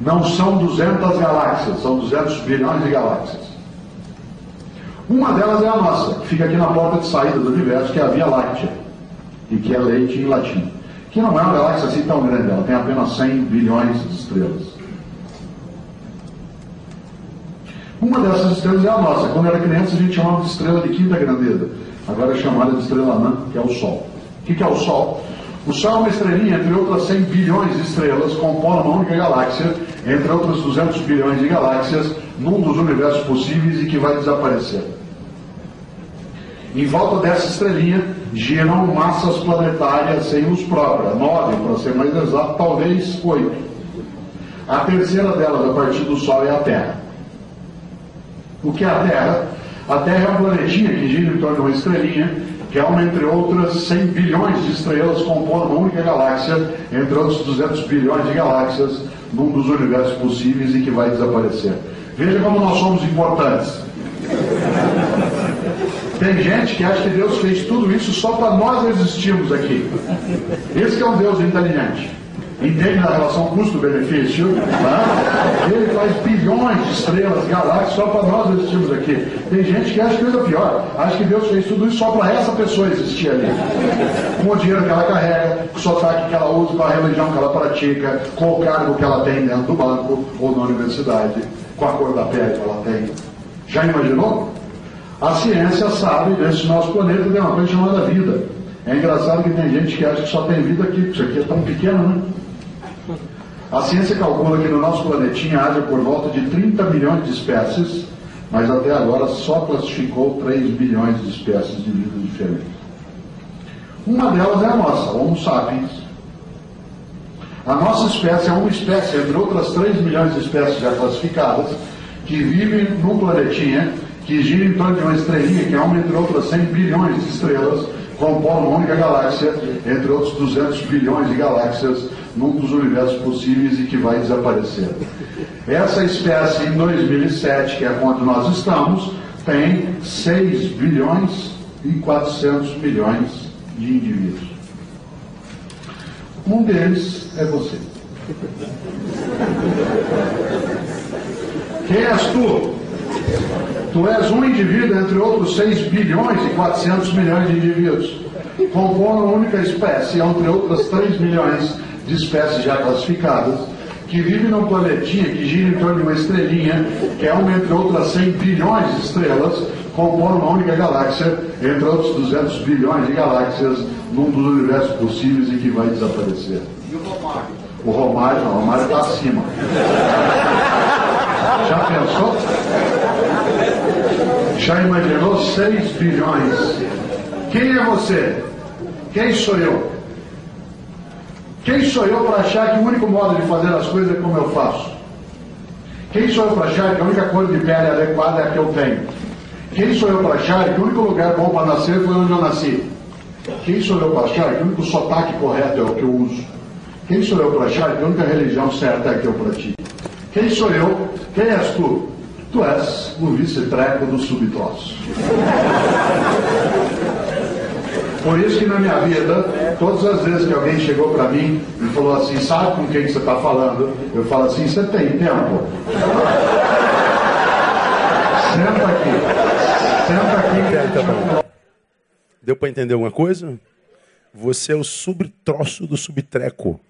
Não são 200 galáxias, são 200 bilhões de galáxias. Uma delas é a nossa, que fica aqui na porta de saída do universo, que é a Via Láctea, e que é leite em latim. Que não é uma galáxia assim tão grande, ela tem apenas 100 bilhões de estrelas. Uma dessas estrelas é a nossa. Quando era criança, a gente chamava de estrela de quinta grandeza agora é chamada de estrela anã, que é o Sol. O que é o Sol? O Sol é uma estrelinha, entre outras 100 bilhões de estrelas, compõe uma única galáxia, entre outras 200 bilhões de galáxias, num dos universos possíveis e que vai desaparecer. Em volta dessa estrelinha giram massas planetárias sem luz própria, nove para ser mais exato, talvez oito. A terceira delas, a partir do Sol, é a Terra. O que é a Terra? A Terra é um planetinha que gira em torno de uma estrelinha, que é uma, entre outras, 100 bilhões de estrelas compondo uma única galáxia, entre outros 200 bilhões de galáxias, num dos universos possíveis e que vai desaparecer. Veja como nós somos importantes. Tem gente que acha que Deus fez tudo isso só para nós existirmos aqui. Esse é um Deus inteligente entende a relação custo-benefício, tá? ele faz bilhões de estrelas, galáxias, só para nós existirmos aqui. Tem gente que acha coisa pior, acha que Deus fez tudo isso só para essa pessoa existir ali. Com o dinheiro que ela carrega, com o sotaque que ela usa, com a religião que ela pratica, com o cargo que ela tem dentro do banco ou na universidade, com a cor da pele que ela tem. Já imaginou? A ciência sabe, nesse nosso planeta tem uma coisa chamada vida. É engraçado que tem gente que acha que só tem vida aqui, isso aqui é tão pequeno, né? A ciência calcula que no nosso planetinha haja por volta de 30 milhões de espécies, mas até agora só classificou 3 bilhões de espécies de vida diferentes. Uma delas é a nossa, Homo sapiens. A nossa espécie é uma espécie, entre outras 3 milhões de espécies já classificadas, que vive num planetinha que gira em torno de uma estrelinha, que é uma entre outras 100 bilhões de estrelas, compõe uma única galáxia, entre outros 200 bilhões de galáxias, num dos universos possíveis e que vai desaparecer. Essa espécie, em 2007, que é quando nós estamos, tem 6 bilhões e 400 milhões de indivíduos. Um deles é você. Quem és tu? Tu és um indivíduo entre outros 6 bilhões e 400 milhões de indivíduos, compondo uma única espécie, entre outras 3 milhões de espécies já classificadas, que vive num planetinha que gira em torno de uma estrelinha, que é uma entre outras 100 bilhões de estrelas, compondo uma única galáxia, entre outros 200 bilhões de galáxias, num dos universos possíveis e que vai desaparecer. E o Romário? O Romário, não, o Romário está acima. Já pensou? Já imaginou 6 bilhões? Quem é você? Quem sou eu? Quem sou eu para achar que o único modo de fazer as coisas é como eu faço? Quem sou eu para achar que a única cor de pele adequada é a que eu tenho? Quem sou eu para achar que o único lugar bom para nascer foi onde eu nasci? Quem sou eu para achar que o único sotaque correto é o que eu uso? Quem sou eu para achar que a única religião certa é a que eu pratico? Quem sou eu? Quem és tu? Tu és o vice-treco do subtroço. Por isso que na minha vida, todas as vezes que alguém chegou para mim e falou assim, sabe com quem você está falando? Eu falo assim, você tem tempo? Senta aqui. Senta aqui. Tá Deu para entender alguma coisa? Você é o subtroço do subtreco.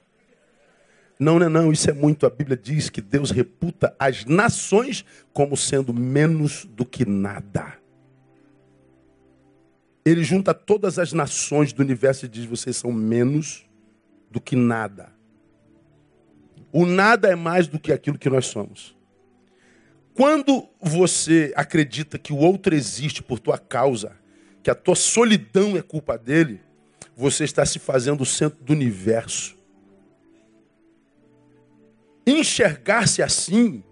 Não, não, não, isso é muito. A Bíblia diz que Deus reputa as nações como sendo menos do que nada. Ele junta todas as nações do universo e diz: vocês são menos do que nada. O nada é mais do que aquilo que nós somos. Quando você acredita que o outro existe por tua causa, que a tua solidão é culpa dele, você está se fazendo o centro do universo. Enxergar-se assim,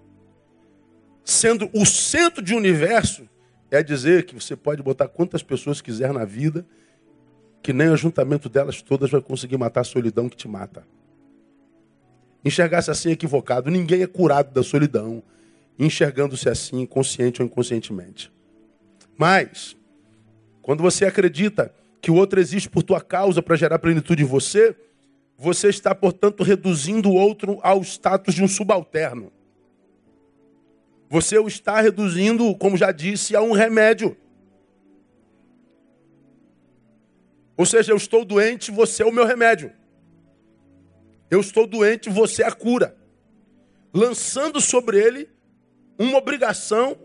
sendo o centro de universo, é dizer que você pode botar quantas pessoas quiser na vida, que nem o ajuntamento delas todas vai conseguir matar a solidão que te mata. Enxergar-se assim é equivocado. Ninguém é curado da solidão, enxergando-se assim, consciente ou inconscientemente. Mas, quando você acredita que o outro existe por tua causa para gerar plenitude em você, você está, portanto, reduzindo o outro ao status de um subalterno. Você o está reduzindo, como já disse, a um remédio. Ou seja, eu estou doente, você é o meu remédio. Eu estou doente, você é a cura. Lançando sobre ele uma obrigação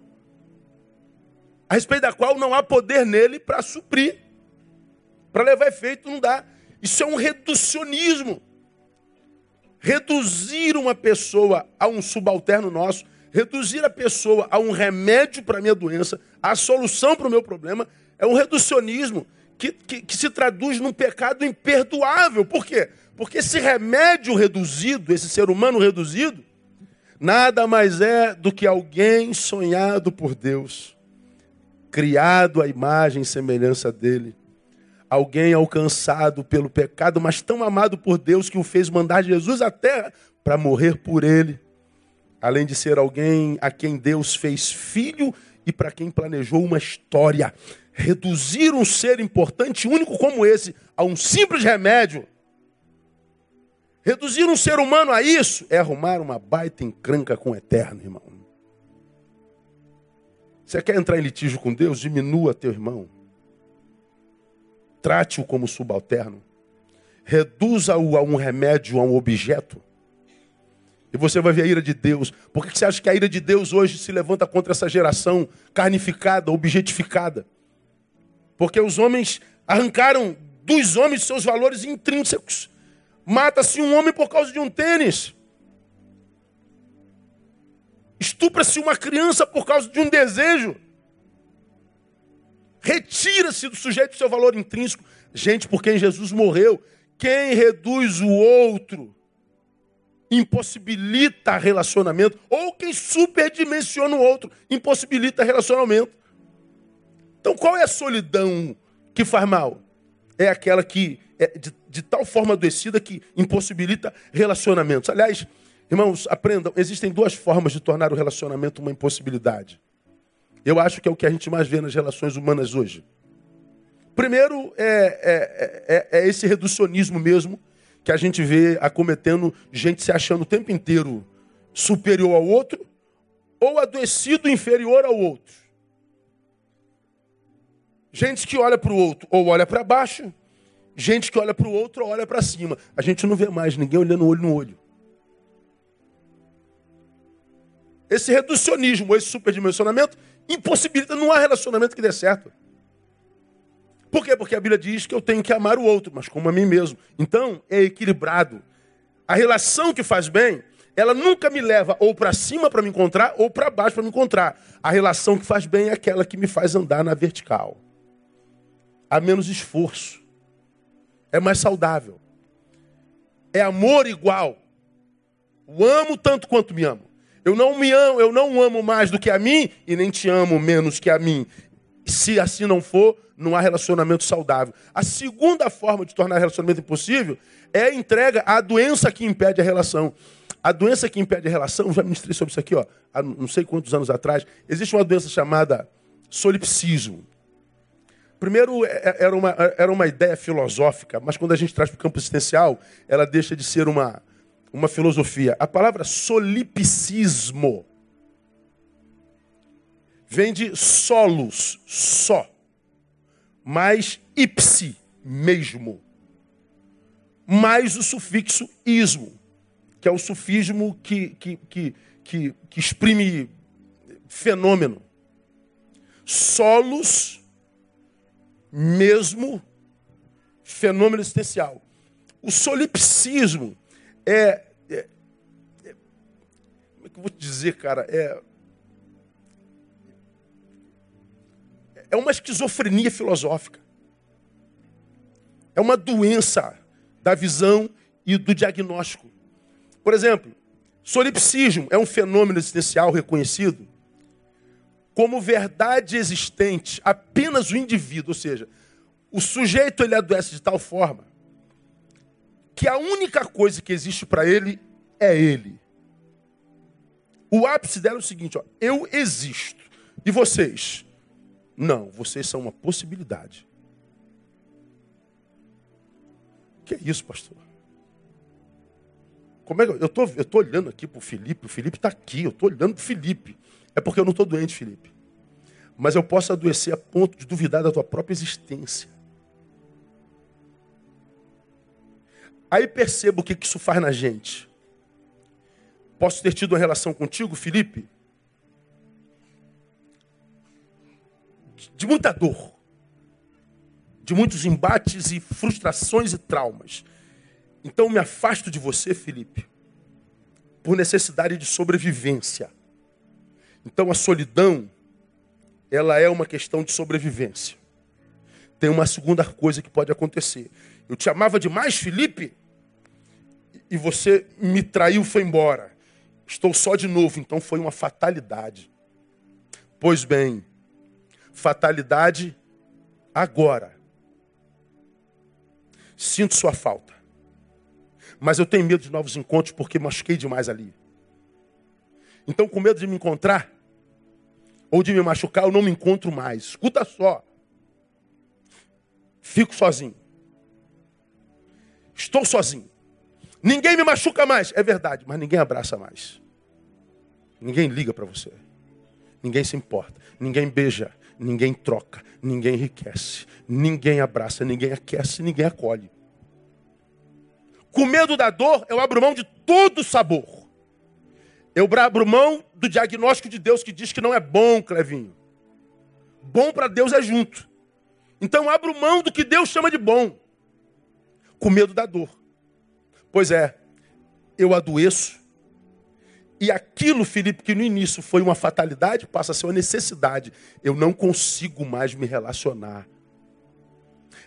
a respeito da qual não há poder nele para suprir. Para levar efeito não dá. Isso é um reducionismo. Reduzir uma pessoa a um subalterno nosso reduzir a pessoa a um remédio para a minha doença, a solução para o meu problema, é um reducionismo que, que, que, se traduz num pecado imperdoável. Por quê? Porque esse remédio reduzido, esse ser humano reduzido, nada mais é do que alguém sonhado por Deus, criado à imagem e semelhança dele. Alguém alcançado pelo pecado, mas tão amado por Deus que o fez mandar Jesus à terra para morrer por ele além de ser alguém a quem Deus fez filho e para quem planejou uma história Reduzir um ser importante único como esse a um simples remédio. Reduzir um ser humano a isso é arrumar uma baita encrenca com o eterno, irmão. Você quer entrar em litígio com Deus? Diminua teu irmão. Trate-o como subalterno. Reduza-o a um remédio, a um objeto. E você vai ver a ira de Deus. Por que você acha que a ira de Deus hoje se levanta contra essa geração carnificada, objetificada? Porque os homens arrancaram dos homens seus valores intrínsecos. Mata-se um homem por causa de um tênis. Estupra-se uma criança por causa de um desejo. Retira-se do sujeito seu valor intrínseco. Gente, por quem Jesus morreu, quem reduz o outro impossibilita relacionamento, ou quem superdimensiona o outro impossibilita relacionamento. Então, qual é a solidão que faz mal? É aquela que é de, de tal forma adoecida que impossibilita relacionamentos. Aliás, irmãos, aprendam: existem duas formas de tornar o relacionamento uma impossibilidade. Eu acho que é o que a gente mais vê nas relações humanas hoje. Primeiro é, é, é, é esse reducionismo mesmo que a gente vê acometendo gente se achando o tempo inteiro superior ao outro ou adoecido inferior ao outro. Gente que olha para o outro ou olha para baixo, gente que olha para o outro ou olha para cima. A gente não vê mais ninguém olhando olho no olho. Esse reducionismo, esse superdimensionamento, impossibilita, não há relacionamento que dê certo. Por quê? Porque a Bíblia diz que eu tenho que amar o outro, mas como a mim mesmo. Então, é equilibrado. A relação que faz bem, ela nunca me leva ou para cima para me encontrar ou para baixo para me encontrar. A relação que faz bem é aquela que me faz andar na vertical. Há menos esforço. É mais saudável. É amor igual. O amo tanto quanto me amo. Eu não me amo, eu não amo mais do que a mim e nem te amo menos que a mim. Se assim não for, não há relacionamento saudável. A segunda forma de tornar relacionamento impossível é a entrega à doença que impede a relação. A doença que impede a relação, já ministrei sobre isso aqui, ó, há não sei quantos anos atrás. Existe uma doença chamada solipsismo. Primeiro, é, é, era uma, era uma ideia filosófica, mas quando a gente traz para o campo existencial, ela deixa de ser uma, uma filosofia. A palavra solipsismo vem de solos, só, mais ipsi, mesmo, mais o sufixo ismo, que é o sufismo que, que, que, que, que exprime fenômeno. Solos, mesmo, fenômeno existencial. O solipsismo é, é, é, Como é que eu vou te dizer, cara? É é uma esquizofrenia filosófica. É uma doença da visão e do diagnóstico. Por exemplo, solipsismo é um fenômeno existencial reconhecido como verdade existente apenas o indivíduo, ou seja, o sujeito ele adoece de tal forma que a única coisa que existe para ele é ele. O ápice dela é o seguinte, ó, eu existo. E vocês? Não, vocês são uma possibilidade. Que é isso, pastor? Como é que eu estou eu tô olhando aqui para o Felipe, o Felipe está aqui, eu estou olhando para o Felipe. É porque eu não estou doente, Felipe. Mas eu posso adoecer a ponto de duvidar da tua própria existência. Aí percebo o que isso faz na gente. Posso ter tido uma relação contigo, Felipe, de muita dor, de muitos embates e frustrações e traumas. Então me afasto de você, Felipe, por necessidade de sobrevivência. Então a solidão, ela é uma questão de sobrevivência. Tem uma segunda coisa que pode acontecer. Eu te amava demais, Felipe, e você me traiu, foi embora. Estou só de novo, então foi uma fatalidade. Pois bem, fatalidade agora. Sinto sua falta. Mas eu tenho medo de novos encontros porque machuquei demais ali. Então, com medo de me encontrar ou de me machucar, eu não me encontro mais. Escuta só. Fico sozinho. Estou sozinho. Ninguém me machuca mais. É verdade, mas ninguém abraça mais. Ninguém liga para você. Ninguém se importa. Ninguém beija. Ninguém troca. Ninguém enriquece. Ninguém abraça. Ninguém aquece. Ninguém acolhe. Com medo da dor, eu abro mão de todo sabor. Eu abro mão do diagnóstico de Deus que diz que não é bom, Clevinho. Bom para Deus é junto. Então eu abro mão do que Deus chama de bom. Com medo da dor. Pois é, eu adoeço. E aquilo, Felipe, que no início foi uma fatalidade, passa a ser uma necessidade. Eu não consigo mais me relacionar.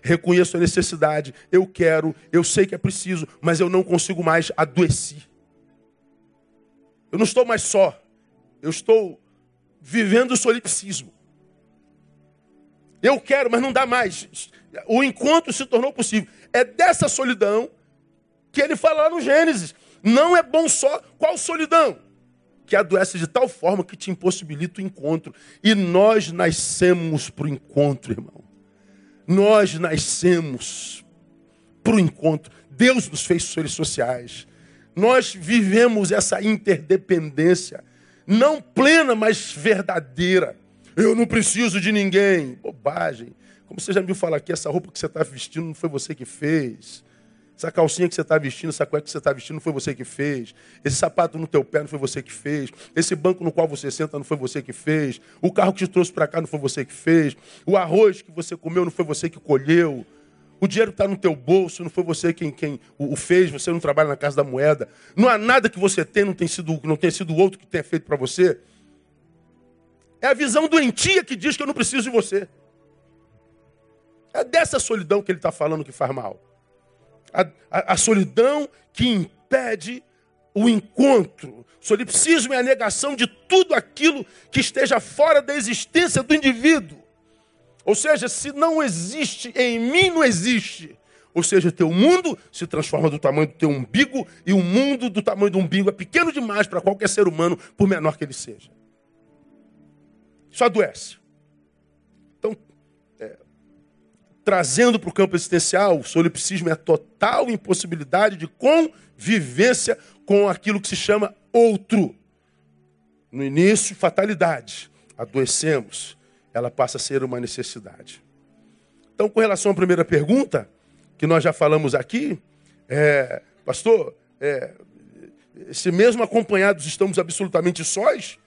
Reconheço a necessidade, eu quero, eu sei que é preciso, mas eu não consigo mais adoecer. Eu não estou mais só. Eu estou vivendo o solipsismo. Eu quero, mas não dá mais. O encontro se tornou possível. É dessa solidão que ele fala lá no Gênesis. Não é bom só. Qual solidão? Que adoece de tal forma que te impossibilita o encontro. E nós nascemos para o encontro, irmão. Nós nascemos para o encontro. Deus nos fez seres sociais. Nós vivemos essa interdependência, não plena, mas verdadeira. Eu não preciso de ninguém. Bobagem. Como você já me viu falar aqui, essa roupa que você está vestindo não foi você que fez. Essa calcinha que você está vestindo, essa cueca que você está vestindo, não foi você que fez. Esse sapato no teu pé não foi você que fez. Esse banco no qual você senta não foi você que fez. O carro que te trouxe para cá não foi você que fez. O arroz que você comeu não foi você que colheu. O dinheiro está no teu bolso, não foi você quem, quem o fez, você não trabalha na casa da moeda. Não há nada que você tem, não tem sido, não tem sido outro que tenha feito para você. É a visão doentia que diz que eu não preciso de você. É dessa solidão que ele está falando que faz mal a, a, a solidão que impede o encontro. Solipsismo é a negação de tudo aquilo que esteja fora da existência do indivíduo. Ou seja, se não existe, em mim não existe. Ou seja, teu mundo se transforma do tamanho do teu umbigo e o mundo do tamanho do umbigo é pequeno demais para qualquer ser humano, por menor que ele seja. Isso adoece. Trazendo para o campo existencial, o solipsismo é a total impossibilidade de convivência com aquilo que se chama outro. No início, fatalidade. Adoecemos. Ela passa a ser uma necessidade. Então, com relação à primeira pergunta, que nós já falamos aqui, é, pastor, é, se mesmo acompanhados estamos absolutamente sós,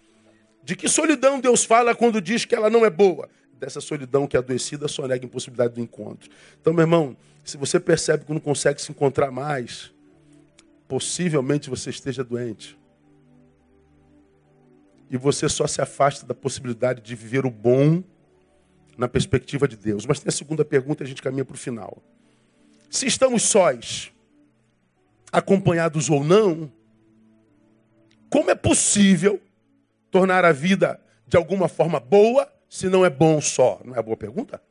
de que solidão Deus fala quando diz que ela não é boa? Dessa solidão que é adoecida só nega a impossibilidade do encontro. Então, meu irmão, se você percebe que não consegue se encontrar mais, possivelmente você esteja doente. E você só se afasta da possibilidade de viver o bom na perspectiva de Deus. Mas tem a segunda pergunta e a gente caminha para o final. Se estamos sós, acompanhados ou não, como é possível tornar a vida de alguma forma boa se não é bom só? Não é boa pergunta?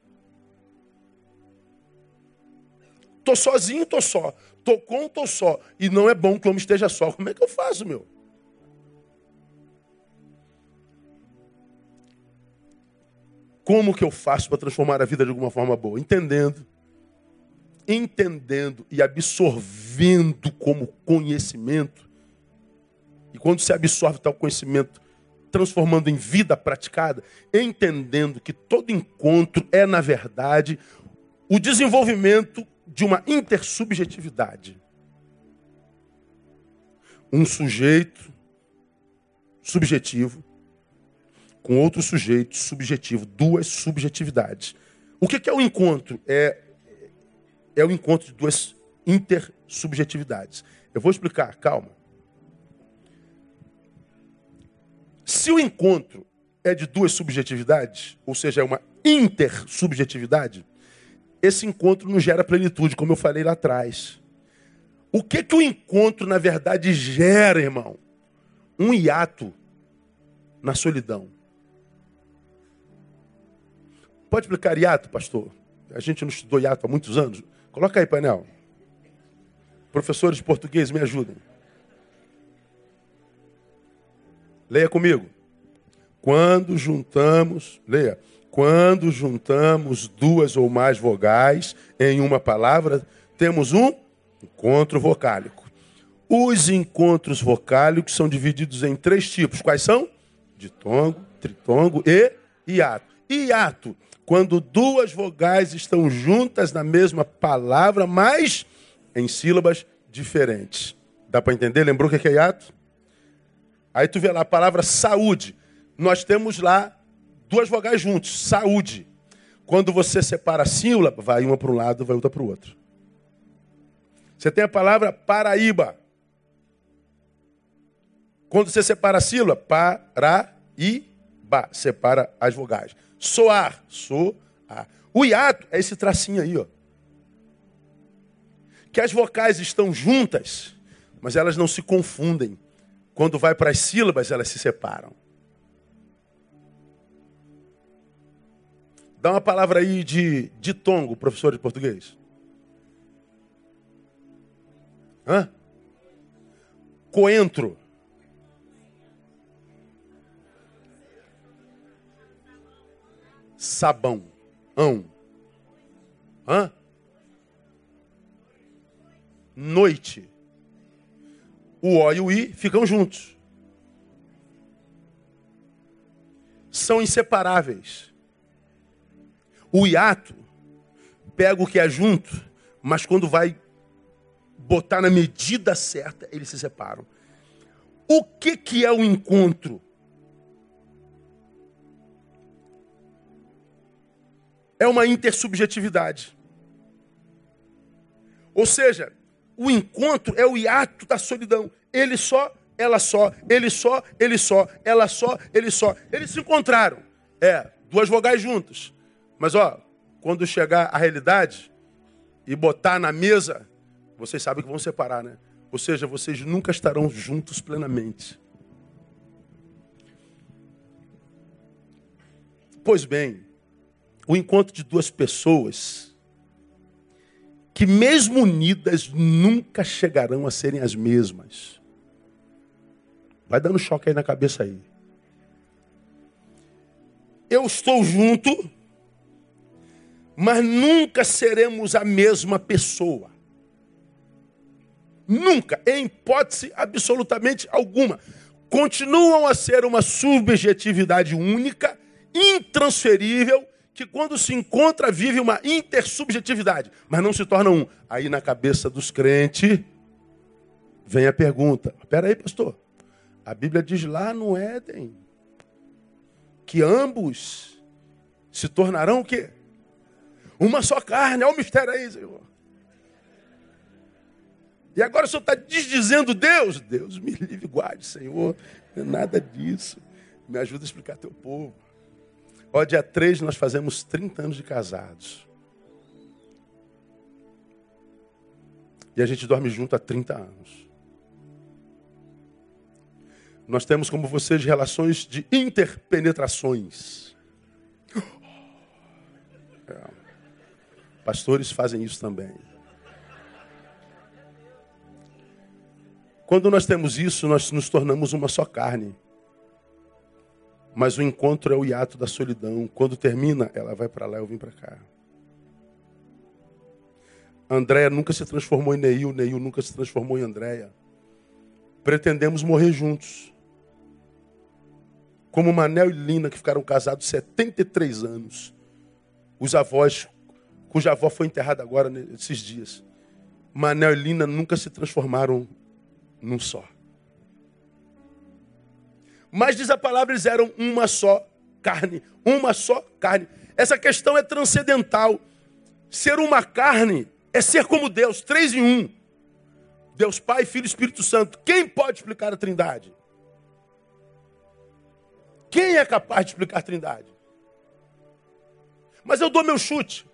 Tô sozinho, tô só. Tô com, tô só. E não é bom que o homem esteja só. Como é que eu faço, meu? Como que eu faço para transformar a vida de alguma forma boa? Entendendo. Entendendo e absorvendo como conhecimento. E quando se absorve tal conhecimento, transformando em vida praticada, entendendo que todo encontro é, na verdade, o desenvolvimento de uma intersubjetividade. Um sujeito subjetivo com outro sujeito subjetivo, duas subjetividades. O que é o encontro? É, é o encontro de duas intersubjetividades. Eu vou explicar, calma. Se o encontro é de duas subjetividades, ou seja, é uma intersubjetividade, esse encontro não gera plenitude, como eu falei lá atrás. O que que o encontro, na verdade, gera, irmão? Um hiato na solidão. Pode explicar hiato, pastor? A gente não estudou hiato há muitos anos. Coloca aí, painel. Professores de português, me ajudem. Leia comigo. Quando juntamos, leia, Quando juntamos duas ou mais vogais em uma palavra, temos um encontro vocálico. Os encontros vocálicos são divididos em três tipos. Quais são? Ditongo, tritongo e hiato. Hiato, quando duas vogais estão juntas na mesma palavra, mas em sílabas diferentes. Dá para entender? Lembrou o que é hiato? Aí tu vê lá a palavra saúde. Nós temos lá duas vogais juntos, saúde. Quando você separa a sílaba, vai uma para um lado, vai outra para o outro. Você tem a palavra Paraíba. Quando você separa a sílaba, Paraíba, separa as vogais. Soar, soar. O hiato é esse tracinho aí, ó. Que as vocais estão juntas, mas elas não se confundem. Quando vai para as sílabas, elas se separam. Dá uma palavra aí de ditongo, professor de português. Hã? Coentro. Sabão. Ão. Hã? Noite. O O e o I ficam juntos. São inseparáveis. O hiato pega o que é junto, mas quando vai botar na medida certa, eles se separam. O que, que é o encontro? É uma intersubjetividade. Ou seja, o encontro é o hiato da solidão. Ele só, ela só, ele só, ele só, ela só, ele só. Eles se encontraram. É, duas vogais juntas. Mas ó, quando chegar a realidade e botar na mesa vocês sabem que vão separar, né? Ou seja, vocês nunca estarão juntos plenamente. Pois bem, o encontro de duas pessoas que, mesmo unidas, nunca chegarão a serem as mesmas. Vai dando choque aí na cabeça aí. Eu estou junto, mas nunca seremos a mesma pessoa. Nunca, em hipótese absolutamente alguma. Continuam a ser uma subjetividade única, intransferível, que quando se encontra vive uma intersubjetividade, mas não se torna um. Aí na cabeça dos crentes vem a pergunta: espera aí, pastor. A Bíblia diz lá no Éden que ambos se tornarão o quê? Uma só carne. Olha o mistério aí, Senhor. E agora o senhor está desdizendo Deus? Deus me livre, guarde, Senhor. Não é nada disso. Me ajuda a explicar teu povo. Ó, dia 3 nós fazemos 30 anos de casados. E a gente dorme junto há 30 anos. Nós temos, como vocês, relações de interpenetrações. É. Pastores fazem isso também. Quando nós temos isso, nós nos tornamos uma só carne. Mas o encontro é o hiato da solidão. Quando termina, ela vai para lá, eu vim para cá. Andréia nunca se transformou em Neil, Neil nunca se transformou em Andréia. Pretendemos morrer juntos. Como Manel e Lina, que ficaram casados 73 anos. Os avós, cuja avó foi enterrada agora nesses dias. Manel e Lina nunca se transformaram num só. Mas diz a palavra, eles eram uma só carne. Uma só carne. Essa questão é transcendental. Ser uma carne é ser como Deus, três em um. Deus Pai, Filho e Espírito Santo. Quem pode explicar a trindade? Quem é capaz de explicar a trindade? Mas eu dou meu chute.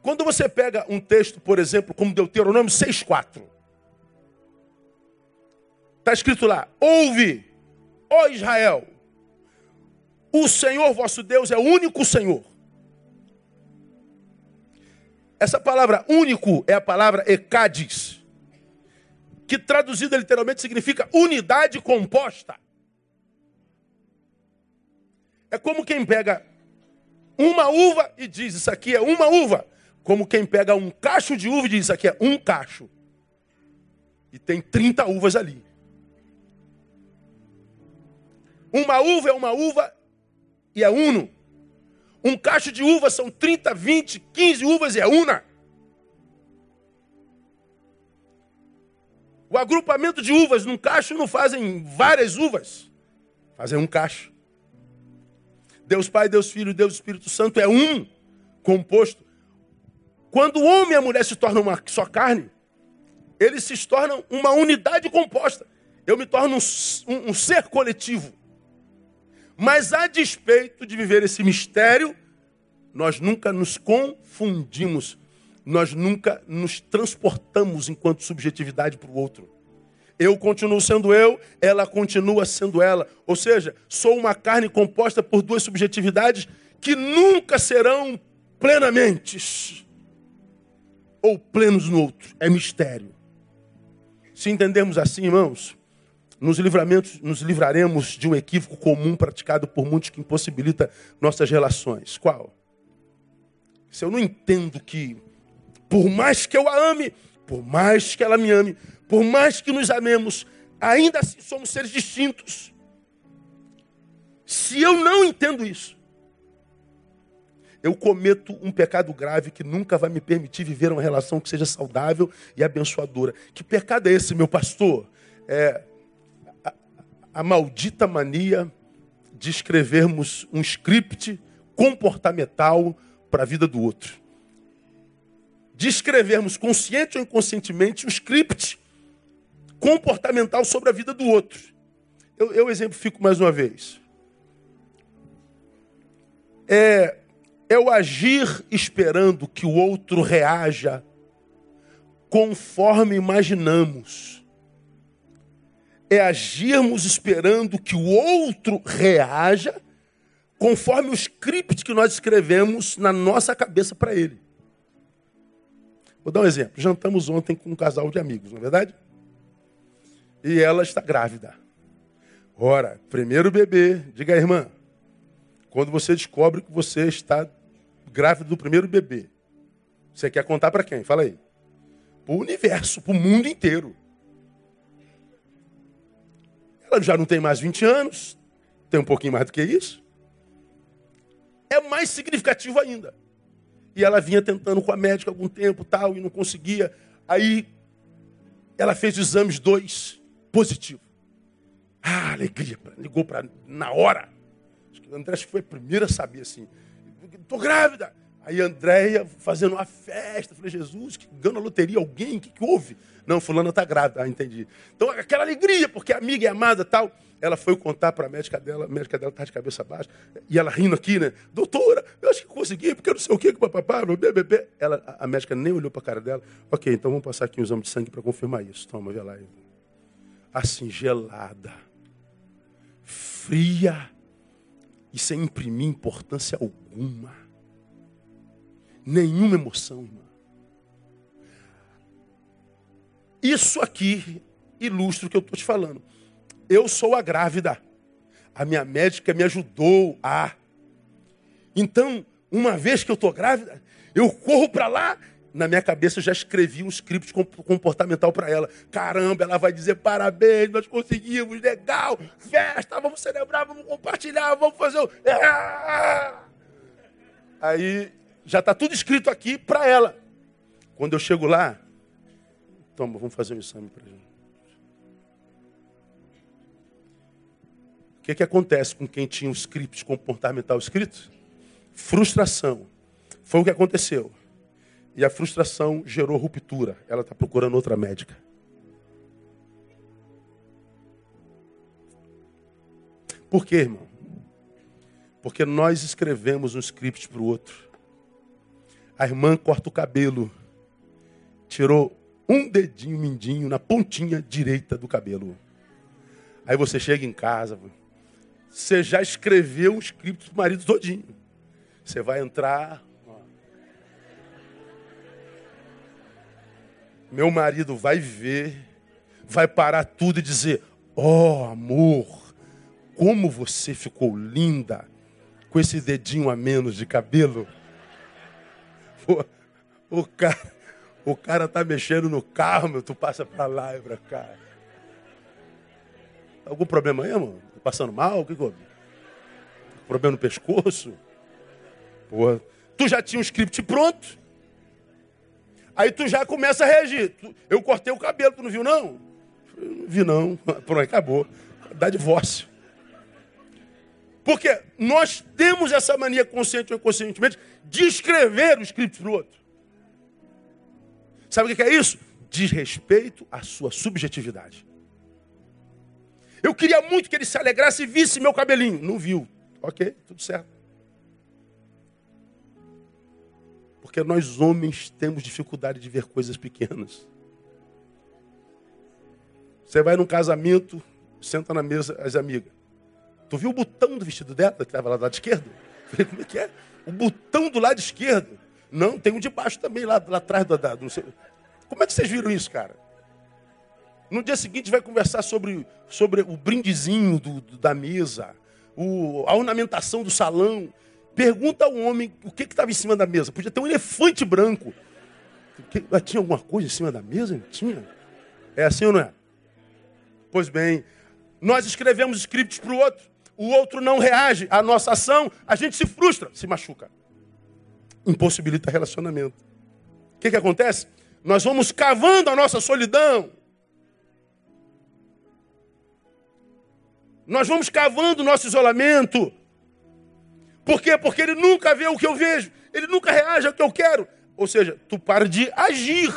Quando você pega um texto, por exemplo, como Deuteronômio 6,4. Está escrito lá: ouve, ó Israel, o Senhor vosso Deus é o único Senhor. Essa palavra único é a palavra ecades, que traduzida literalmente significa unidade composta. É como quem pega uma uva e diz: Isso aqui é uma uva. Como quem pega um cacho de uva e diz: Isso aqui é um cacho. E tem 30 uvas ali. Uma uva é uma uva e é uno. Um cacho de uva são 30, 20, 15 uvas e é una. O agrupamento de uvas num cacho não fazem várias uvas, fazem um cacho. Deus Pai, Deus Filho, Deus Espírito Santo é um composto. Quando o homem e a mulher se tornam uma só carne, eles se tornam uma unidade composta. Eu me torno um, um, um ser coletivo. Mas a despeito de viver esse mistério, nós nunca nos confundimos, nós nunca nos transportamos enquanto subjetividade para o outro. Eu continuo sendo eu, ela continua sendo ela. Ou seja, sou uma carne composta por duas subjetividades que nunca serão plenamente ou plenos no outro. É mistério. Se entendermos assim, irmãos, nos livramentos, nos livraremos de um equívoco comum praticado por muitos que impossibilita nossas relações. Qual? Se eu não entendo que, por mais que eu a ame, por mais que ela me ame, por mais que nos amemos, ainda assim somos seres distintos. Se eu não entendo isso, eu cometo um pecado grave que nunca vai me permitir viver uma relação que seja saudável e abençoadora. Que pecado é esse, meu pastor? É a maldita mania de escrevermos um script comportamental para a vida do outro. De escrevermos consciente ou inconscientemente um script comportamental sobre a vida do outro. Eu, eu exemplifico mais uma vez. É, é o agir esperando que o outro reaja conforme imaginamos. É agirmos esperando que o outro reaja conforme o script que nós escrevemos na nossa cabeça para ele. Vou dar um exemplo. Jantamos ontem com um casal de amigos, não é verdade? e ela está grávida. Ora, primeiro bebê, diga irmã, quando você descobre que você está grávida do primeiro bebê, você quer contar para quem? Fala aí. Para o universo, para o mundo inteiro. Já não tem mais 20 anos, tem um pouquinho mais do que isso. É mais significativo ainda. E ela vinha tentando com a médica algum tempo tal, e não conseguia. Aí ela fez exames dois positivo. Ah, alegria. Ligou para na hora. Acho que o André foi a primeira a saber assim. Estou grávida. Aí Andréia fazendo uma festa. Falei, Jesus, que ganha a loteria alguém? O que, que houve? Não, fulana está grávida. Ah, entendi. Então, aquela alegria, porque a amiga é amada tal. Ela foi contar para a médica dela, a médica dela está de cabeça baixa. E ela rindo aqui, né? Doutora, eu acho que consegui, porque eu não sei o que, que papapá, BBB. Ela, a médica nem olhou para a cara dela. Ok, então vamos passar aqui um exame de sangue para confirmar isso. Toma, vê lá assim gelada, fria e sem imprimir importância alguma. Nenhuma emoção, irmã. Isso aqui ilustra o que eu estou te falando. Eu sou a grávida. A minha médica me ajudou a. Então, uma vez que eu estou grávida, eu corro para lá na minha cabeça eu já escrevi um script comportamental para ela. Caramba, ela vai dizer parabéns, nós conseguimos, legal, festa, vamos celebrar, vamos compartilhar, vamos fazer o. Ah! Aí já está tudo escrito aqui para ela. Quando eu chego lá, toma, vamos fazer um exame para gente. O que, que acontece com quem tinha o script comportamental escrito? Frustração. Foi o que aconteceu. E a frustração gerou ruptura. Ela está procurando outra médica. Por quê, irmão? Porque nós escrevemos um script para o outro. A irmã corta o cabelo, tirou um dedinho mindinho na pontinha direita do cabelo. Aí você chega em casa, você já escreveu um script para o marido todinho. Você vai entrar, meu marido vai ver, vai parar tudo e dizer: Oh, amor, como você ficou linda com esse dedinho a menos de cabelo. Pô, o cara, o cara tá mexendo no carro, meu, tu passa pra lá e pra cá. Algum problema aí, mano? Tá passando mal? O que, houve? Problema no pescoço? Porra. Tu já tinha um script pronto? Aí tu já começa a reagir. Eu cortei o cabelo, tu não viu, não? Não vi, não. Pronto, acabou. Dá divórcio. Porque nós temos essa mania consciente ou inconscientemente de escrever o script para o outro. Sabe o que é isso? Diz respeito à sua subjetividade. Eu queria muito que ele se alegrasse e visse meu cabelinho. Não viu. Ok, tudo certo. Porque nós homens temos dificuldade de ver coisas pequenas. Você vai num casamento, senta na mesa as amigas. Tu viu o botão do vestido dela, que estava lá do lado esquerdo? Como é que é? O botão do lado esquerdo. Não, tem um de baixo também, lá, lá atrás do dado. Como é que vocês viram isso, cara? No dia seguinte vai conversar sobre, sobre o brindezinho do, do, da mesa, o, a ornamentação do salão. Pergunta ao homem o que estava em cima da mesa. Podia ter um elefante branco. Tinha alguma coisa em cima da mesa? Tinha. É assim ou não é? Pois bem, nós escrevemos scripts para o outro, o outro não reage à nossa ação, a gente se frustra, se machuca. Impossibilita relacionamento. O que, que acontece? Nós vamos cavando a nossa solidão. Nós vamos cavando o nosso isolamento. Por quê? Porque ele nunca vê o que eu vejo. Ele nunca reage ao que eu quero. Ou seja, tu para de agir.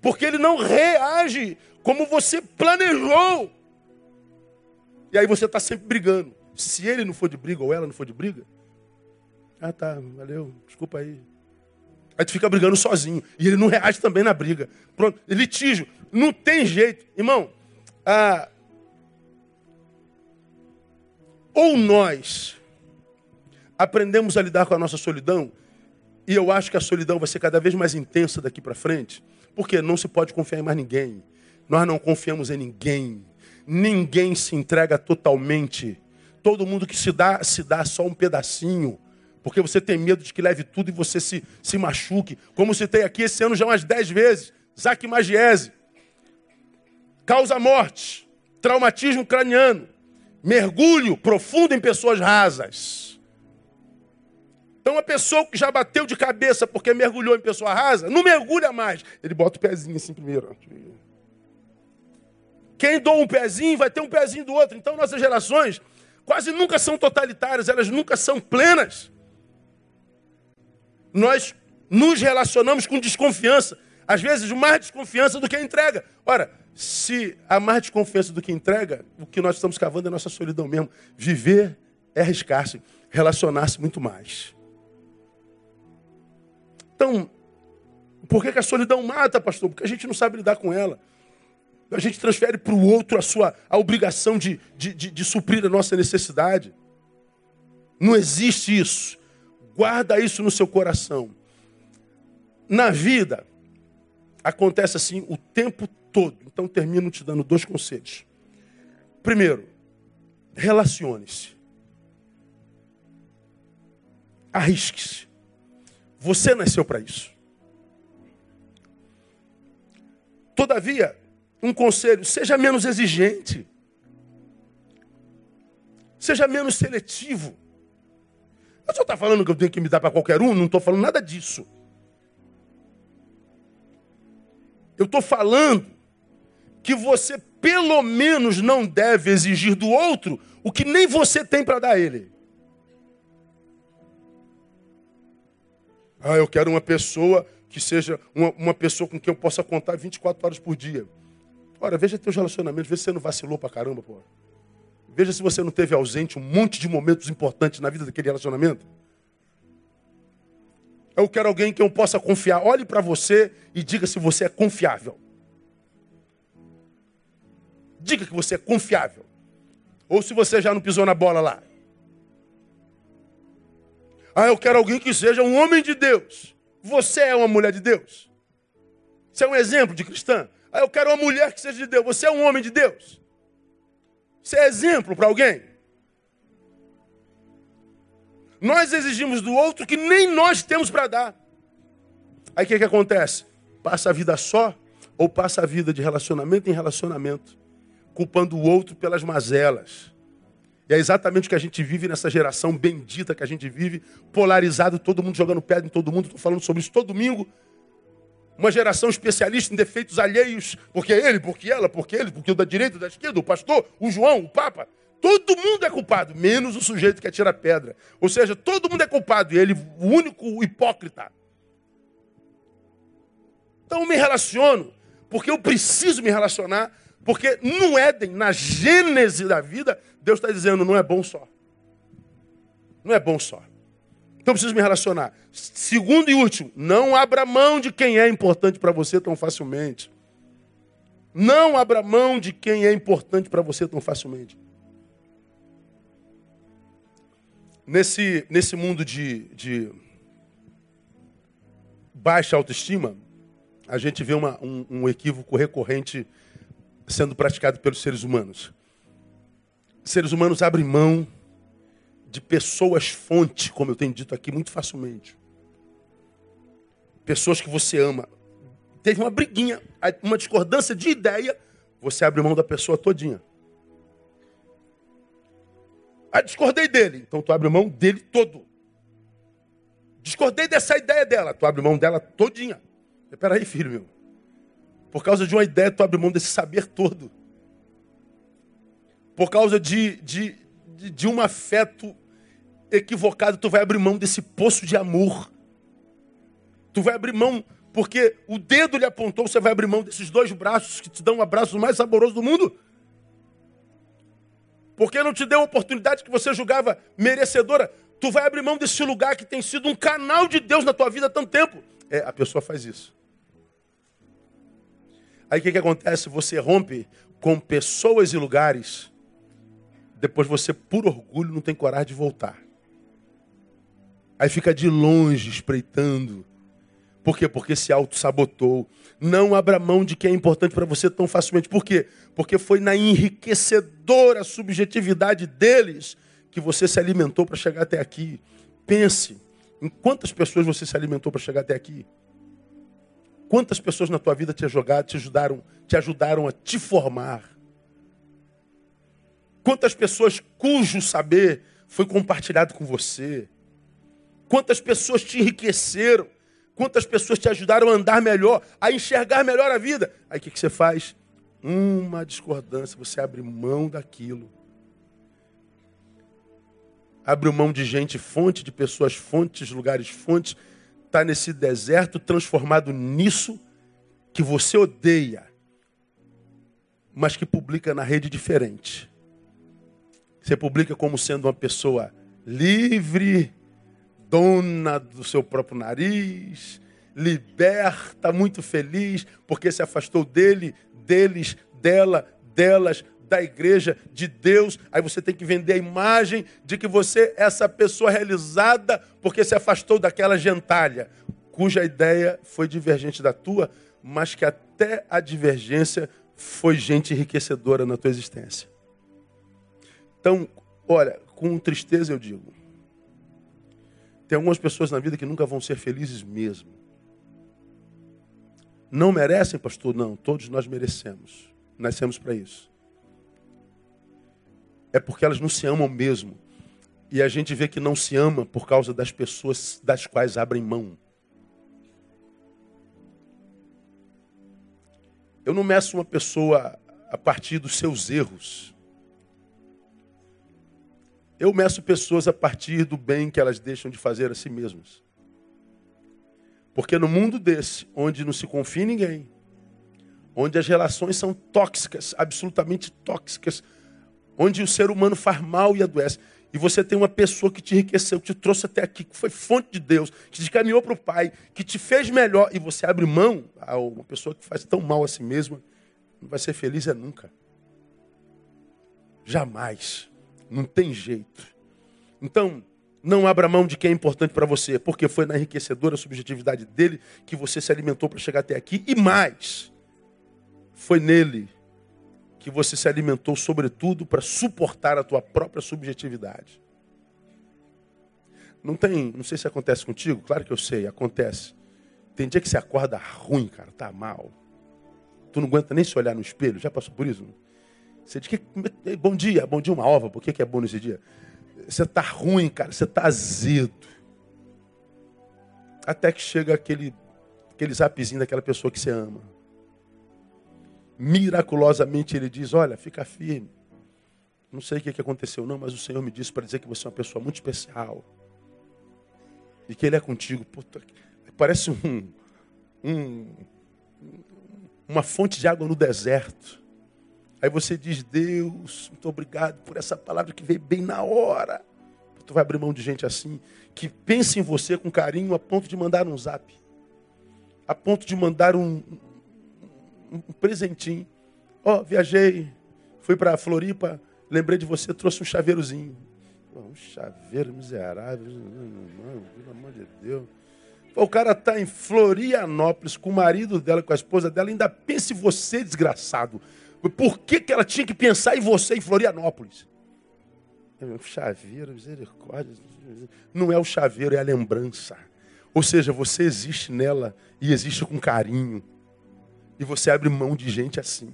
Porque ele não reage como você planejou. E aí você está sempre brigando. Se ele não for de briga ou ela não for de briga, ah tá, valeu, desculpa aí. Aí tu fica brigando sozinho. E ele não reage também na briga. Pronto, litígio. Não tem jeito. Irmão, ah, ou nós aprendemos a lidar com a nossa solidão, e eu acho que a solidão vai ser cada vez mais intensa daqui para frente, porque não se pode confiar em mais ninguém. Nós não confiamos em ninguém. Ninguém se entrega totalmente. Todo mundo que se dá, se dá só um pedacinho. Porque você tem medo de que leve tudo e você se, se machuque. Como citei aqui esse ano já umas dez vezes. Zac Magiese. Causa morte. Traumatismo craniano. Mergulho profundo em pessoas rasas. Então, uma pessoa que já bateu de cabeça porque mergulhou em pessoa rasa, não mergulha mais. Ele bota o pezinho assim primeiro. Quem doa um pezinho vai ter um pezinho do outro. Então, nossas gerações quase nunca são totalitárias, elas nunca são plenas. Nós nos relacionamos com desconfiança. Às vezes, mais desconfiança do que a entrega. Ora, se há mais desconfiança do que entrega, o que nós estamos cavando é nossa solidão mesmo. Viver é arriscar-se, relacionar-se muito mais. Então, por que, que a solidão mata, pastor? Porque a gente não sabe lidar com ela. A gente transfere para o outro a sua a obrigação de, de, de, de suprir a nossa necessidade. Não existe isso. Guarda isso no seu coração. Na vida, acontece assim o tempo todo. Então, termino te dando dois conselhos. Primeiro, relacione-se. Arrisque-se. Você nasceu para isso. Todavia, um conselho: seja menos exigente. Seja menos seletivo. Eu só está falando que eu tenho que me dar para qualquer um? Não estou falando nada disso. Eu estou falando que você, pelo menos, não deve exigir do outro o que nem você tem para dar a ele. Ah, eu quero uma pessoa que seja uma, uma, pessoa com quem eu possa contar 24 horas por dia. Ora, veja teus relacionamentos, veja se você não vacilou pra caramba, pô. Veja se você não teve ausente um monte de momentos importantes na vida daquele relacionamento. Eu quero alguém que eu possa confiar. Olhe para você e diga se você é confiável. Diga que você é confiável. Ou se você já não pisou na bola lá. Ah, eu quero alguém que seja um homem de Deus. Você é uma mulher de Deus? Você é um exemplo de cristã? Ah, eu quero uma mulher que seja de Deus. Você é um homem de Deus? Você é exemplo para alguém? Nós exigimos do outro que nem nós temos para dar. Aí o que, que acontece? Passa a vida só ou passa a vida de relacionamento em relacionamento, culpando o outro pelas mazelas. E é exatamente o que a gente vive nessa geração bendita que a gente vive, polarizado, todo mundo jogando pedra em todo mundo. Estou falando sobre isso todo domingo. Uma geração especialista em defeitos alheios, porque ele, porque ela, porque ele, porque o da direita, da esquerda, o pastor, o João, o Papa. Todo mundo é culpado, menos o sujeito que atira pedra. Ou seja, todo mundo é culpado e ele, o único hipócrita. Então eu me relaciono, porque eu preciso me relacionar, porque no Éden, na gênese da vida, Deus está dizendo: não é bom só. Não é bom só. Então eu preciso me relacionar. Segundo e último, não abra mão de quem é importante para você tão facilmente. Não abra mão de quem é importante para você tão facilmente. Nesse, nesse mundo de, de baixa autoestima, a gente vê uma, um, um equívoco recorrente sendo praticado pelos seres humanos. Seres humanos abrem mão de pessoas fonte, como eu tenho dito aqui, muito facilmente. Pessoas que você ama. Teve uma briguinha, uma discordância de ideia, você abre mão da pessoa todinha. Ah, discordei dele. Então tu abre mão dele todo. Discordei dessa ideia dela. Tu abre mão dela todinha. Espera aí, filho meu. Por causa de uma ideia, tu abre mão desse saber todo. Por causa de, de, de, de um afeto equivocado, tu vai abrir mão desse poço de amor. Tu vai abrir mão, porque o dedo lhe apontou, você vai abrir mão desses dois braços que te dão um abraço mais saboroso do mundo. Porque não te deu a oportunidade que você julgava merecedora. Tu vai abrir mão desse lugar que tem sido um canal de Deus na tua vida há tanto tempo. É, a pessoa faz isso. Aí o que, que acontece? Você rompe com pessoas e lugares. Depois você, por orgulho, não tem coragem de voltar. Aí fica de longe espreitando. Por quê? Porque se auto-sabotou. Não abra mão de quem é importante para você tão facilmente. Por quê? Porque foi na enriquecedora subjetividade deles que você se alimentou para chegar até aqui. Pense em quantas pessoas você se alimentou para chegar até aqui. Quantas pessoas na tua vida te, ajudaram, te ajudaram, te ajudaram a te formar? Quantas pessoas cujo saber foi compartilhado com você? Quantas pessoas te enriqueceram? Quantas pessoas te ajudaram a andar melhor, a enxergar melhor a vida? Aí o que, que você faz? Uma discordância, você abre mão daquilo. Abre mão de gente fonte, de pessoas fontes, lugares fontes. Está nesse deserto transformado nisso que você odeia, mas que publica na rede diferente. Você publica como sendo uma pessoa livre, dona do seu próprio nariz, liberta, muito feliz, porque se afastou dele, deles, dela, delas, da igreja, de Deus. Aí você tem que vender a imagem de que você é essa pessoa realizada porque se afastou daquela gentalha, cuja ideia foi divergente da tua, mas que até a divergência foi gente enriquecedora na tua existência. Então, olha, com tristeza eu digo, tem algumas pessoas na vida que nunca vão ser felizes mesmo. Não merecem, pastor? Não, todos nós merecemos. Nascemos para isso. É porque elas não se amam mesmo. E a gente vê que não se ama por causa das pessoas das quais abrem mão. Eu não meço uma pessoa a partir dos seus erros. Eu meço pessoas a partir do bem que elas deixam de fazer a si mesmas. Porque no mundo desse, onde não se confia em ninguém, onde as relações são tóxicas, absolutamente tóxicas, onde o ser humano faz mal e adoece, e você tem uma pessoa que te enriqueceu, que te trouxe até aqui, que foi fonte de Deus, que te caminhou para o Pai, que te fez melhor, e você abre mão a uma pessoa que faz tão mal a si mesma, não vai ser feliz é nunca. Jamais. Não tem jeito. Então, não abra mão de quem é importante para você, porque foi na enriquecedora subjetividade dele que você se alimentou para chegar até aqui. E mais, foi nele que você se alimentou, sobretudo, para suportar a tua própria subjetividade. Não tem, não sei se acontece contigo, claro que eu sei, acontece. Tem dia que você acorda ruim, cara, tá mal. Tu não aguenta nem se olhar no espelho, já passou por isso? Você diz que bom dia, bom dia uma ova, por que, que é bom nesse dia? Você tá ruim, cara, você tá azedo. Até que chega aquele, aquele zapzinho daquela pessoa que você ama. Miraculosamente ele diz: Olha, fica firme. Não sei o que aconteceu, não, mas o Senhor me disse para dizer que você é uma pessoa muito especial. E que Ele é contigo. Puta, parece um, um, uma fonte de água no deserto. Aí você diz, Deus, muito obrigado por essa palavra que veio bem na hora. Tu vai abrir mão de gente assim, que pensa em você com carinho a ponto de mandar um zap. A ponto de mandar um, um, um presentinho. Ó, oh, viajei, fui para Floripa, lembrei de você, trouxe um chaveirozinho. Um chaveiro miserável, pelo amor de Deus. O cara está em Florianópolis com o marido dela, com a esposa dela, ainda pensa em você, desgraçado. Por que, que ela tinha que pensar em você em Florianópolis? Chaveiro, misericórdia. Não é o chaveiro, é a lembrança. Ou seja, você existe nela e existe com carinho. E você abre mão de gente assim.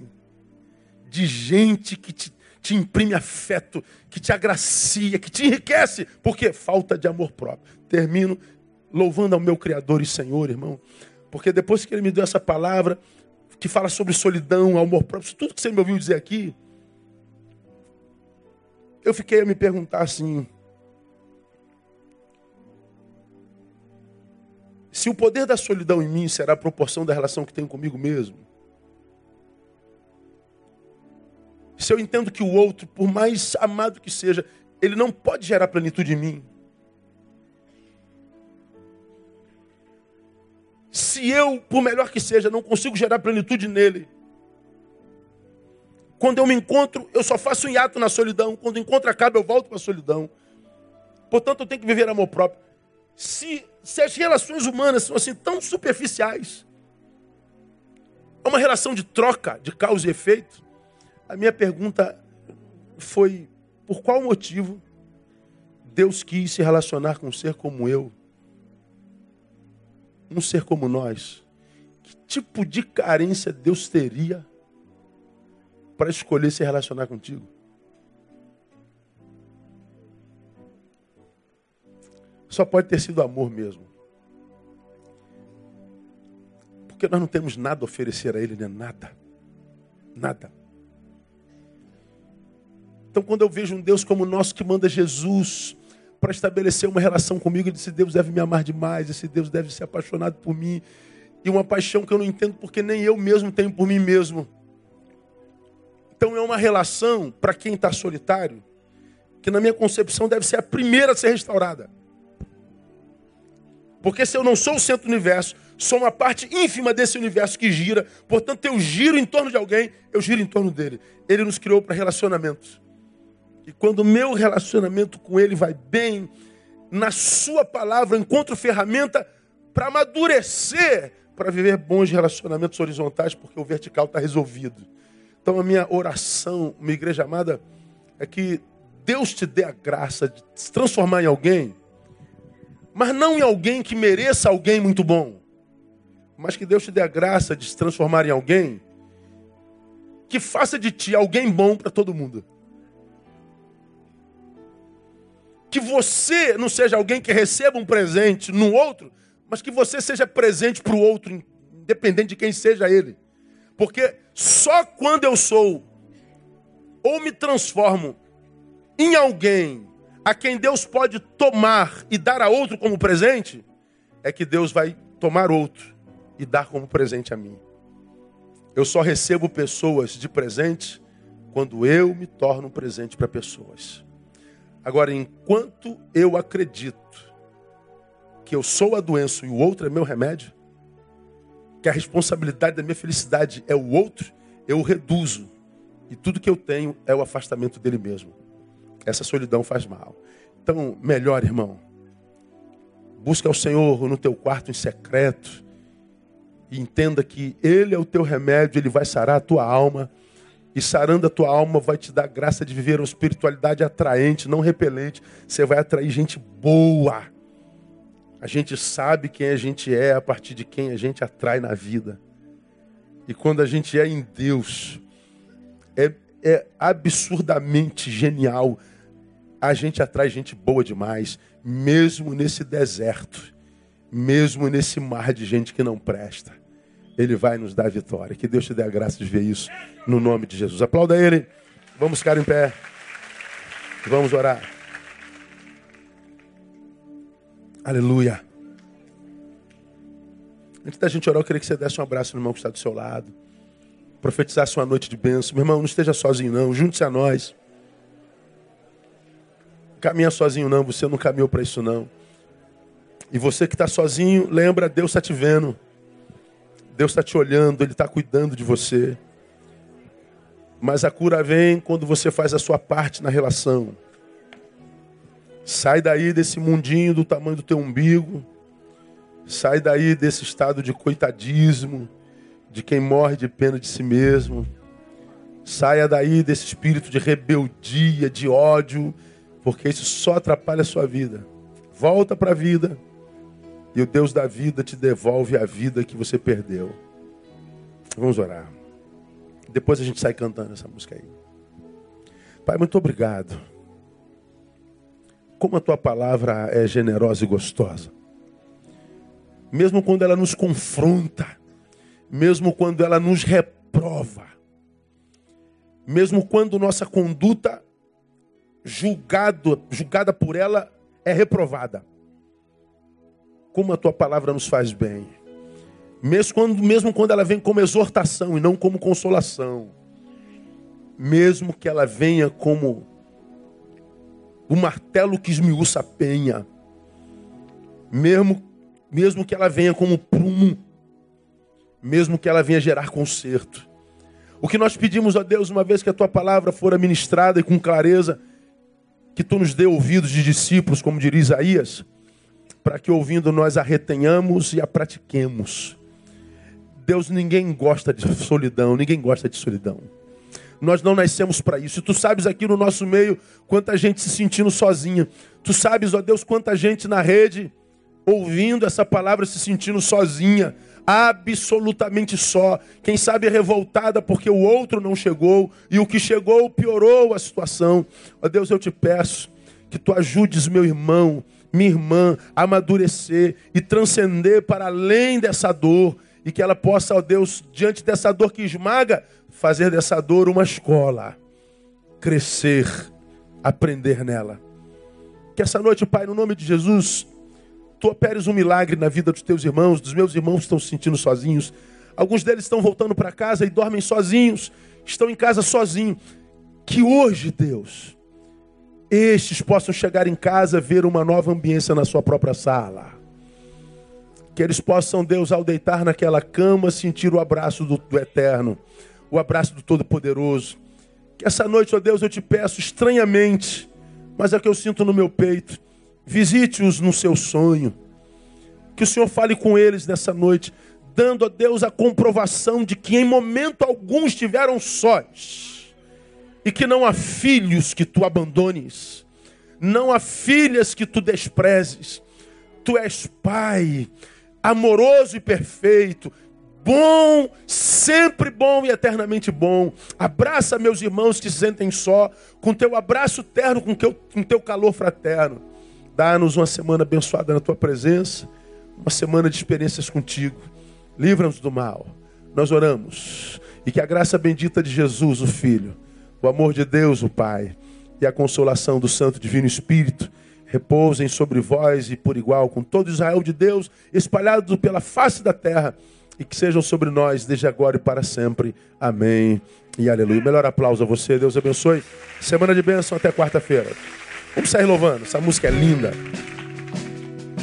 De gente que te, te imprime afeto, que te agracia, que te enriquece. Porque falta de amor próprio. Termino louvando ao meu Criador e Senhor, irmão. Porque depois que ele me deu essa palavra, que fala sobre solidão, amor próprio, tudo que você me ouviu dizer aqui, eu fiquei a me perguntar assim: se o poder da solidão em mim será a proporção da relação que tenho comigo mesmo, se eu entendo que o outro, por mais amado que seja, ele não pode gerar plenitude em mim. Se eu, por melhor que seja, não consigo gerar plenitude nele. Quando eu me encontro, eu só faço um hiato na solidão. Quando o encontro acaba, eu volto para a solidão. Portanto, eu tenho que viver amor próprio. Se, se as relações humanas são assim tão superficiais, é uma relação de troca, de causa e efeito, a minha pergunta foi: por qual motivo Deus quis se relacionar com um ser como eu? Um ser como nós, que tipo de carência Deus teria para escolher se relacionar contigo? Só pode ter sido amor mesmo. Porque nós não temos nada a oferecer a Ele, né? Nada. Nada. Então, quando eu vejo um Deus como o nosso que manda Jesus para estabelecer uma relação comigo. Ele disse: Deus deve me amar demais, esse Deus deve ser apaixonado por mim. E uma paixão que eu não entendo porque nem eu mesmo tenho por mim mesmo. Então é uma relação para quem está solitário, que na minha concepção deve ser a primeira a ser restaurada. Porque se eu não sou o centro do universo, sou uma parte ínfima desse universo que gira, portanto eu giro em torno de alguém, eu giro em torno dele. Ele nos criou para relacionamentos. E quando o meu relacionamento com Ele vai bem, na Sua palavra encontro ferramenta para amadurecer, para viver bons relacionamentos horizontais, porque o vertical está resolvido. Então a minha oração, uma igreja amada, é que Deus te dê a graça de se transformar em alguém, mas não em alguém que mereça alguém muito bom, mas que Deus te dê a graça de se transformar em alguém que faça de ti alguém bom para todo mundo. Que você não seja alguém que receba um presente no outro, mas que você seja presente para o outro, independente de quem seja ele. Porque só quando eu sou ou me transformo em alguém a quem Deus pode tomar e dar a outro como presente, é que Deus vai tomar outro e dar como presente a mim. Eu só recebo pessoas de presente quando eu me torno um presente para pessoas. Agora, enquanto eu acredito que eu sou a doença e o outro é meu remédio, que a responsabilidade da minha felicidade é o outro, eu o reduzo. E tudo que eu tenho é o afastamento dele mesmo. Essa solidão faz mal. Então, melhor, irmão, busca o Senhor no teu quarto em secreto e entenda que Ele é o teu remédio, Ele vai sarar a tua alma e sarando a tua alma vai te dar graça de viver uma espiritualidade atraente, não repelente. Você vai atrair gente boa. A gente sabe quem a gente é a partir de quem a gente atrai na vida. E quando a gente é em Deus, é, é absurdamente genial. A gente atrai gente boa demais, mesmo nesse deserto, mesmo nesse mar de gente que não presta. Ele vai nos dar vitória. Que Deus te dê a graça de ver isso no nome de Jesus. Aplauda ele. Vamos ficar em pé. Vamos orar. Aleluia. Antes da gente orar, eu queria que você desse um abraço no irmão que está do seu lado. Profetizasse uma noite de bênção. Meu irmão, não esteja sozinho, não. Junte-se a nós. Caminha sozinho, não. Você não caminhou para isso, não. E você que está sozinho, lembra, Deus está te vendo. Deus está te olhando, Ele está cuidando de você. Mas a cura vem quando você faz a sua parte na relação. Sai daí desse mundinho do tamanho do teu umbigo. Sai daí desse estado de coitadismo, de quem morre de pena de si mesmo. Saia daí desse espírito de rebeldia, de ódio, porque isso só atrapalha a sua vida. Volta para a vida. E o Deus da vida te devolve a vida que você perdeu. Vamos orar. Depois a gente sai cantando essa música aí. Pai, muito obrigado. Como a tua palavra é generosa e gostosa. Mesmo quando ela nos confronta, mesmo quando ela nos reprova, mesmo quando nossa conduta julgado, julgada por ela é reprovada. Como a tua palavra nos faz bem. Mesmo quando, mesmo quando ela vem como exortação e não como consolação. Mesmo que ela venha como o martelo que esmiuça a penha. Mesmo, mesmo que ela venha como prumo. Mesmo que ela venha gerar conserto. O que nós pedimos a Deus, uma vez que a tua palavra for ministrada e com clareza, que tu nos dê ouvidos de discípulos, como diria Isaías, para que ouvindo nós a retenhamos e a pratiquemos. Deus, ninguém gosta de solidão, ninguém gosta de solidão. Nós não nascemos para isso. E tu sabes aqui no nosso meio quanta gente se sentindo sozinha. Tu sabes, ó Deus, quanta gente na rede ouvindo essa palavra se sentindo sozinha, absolutamente só. Quem sabe revoltada porque o outro não chegou e o que chegou piorou a situação. Ó Deus, eu te peço que tu ajudes meu irmão, minha irmã amadurecer e transcender para além dessa dor e que ela possa, ó Deus, diante dessa dor que esmaga, fazer dessa dor uma escola, crescer, aprender nela. Que essa noite, Pai, no nome de Jesus, tu operes um milagre na vida dos teus irmãos, dos meus irmãos que estão se sentindo sozinhos. Alguns deles estão voltando para casa e dormem sozinhos, estão em casa sozinhos. Que hoje, Deus, estes possam chegar em casa, ver uma nova ambiência na sua própria sala que eles possam, Deus, ao deitar naquela cama, sentir o abraço do, do Eterno, o abraço do Todo-Poderoso. Que essa noite, ó Deus, eu te peço estranhamente, mas é o que eu sinto no meu peito. Visite-os no seu sonho. Que o Senhor fale com eles nessa noite, dando a Deus a comprovação de que em momento algum estiveram sós. E que não há filhos que tu abandones, não há filhas que tu desprezes. Tu és pai, amoroso e perfeito, bom, sempre bom e eternamente bom. Abraça meus irmãos que se sentem só, com teu abraço terno, com teu, com teu calor fraterno. Dá-nos uma semana abençoada na tua presença, uma semana de experiências contigo. Livra-nos do mal. Nós oramos. E que a graça bendita de Jesus, o Filho, o amor de Deus, o Pai, e a consolação do Santo Divino Espírito repousem sobre vós e por igual com todo Israel de Deus, espalhado pela face da terra, e que sejam sobre nós desde agora e para sempre. Amém e aleluia. Melhor aplauso a você, Deus abençoe. Semana de bênção até quarta-feira. Vamos sair louvando, essa música é linda.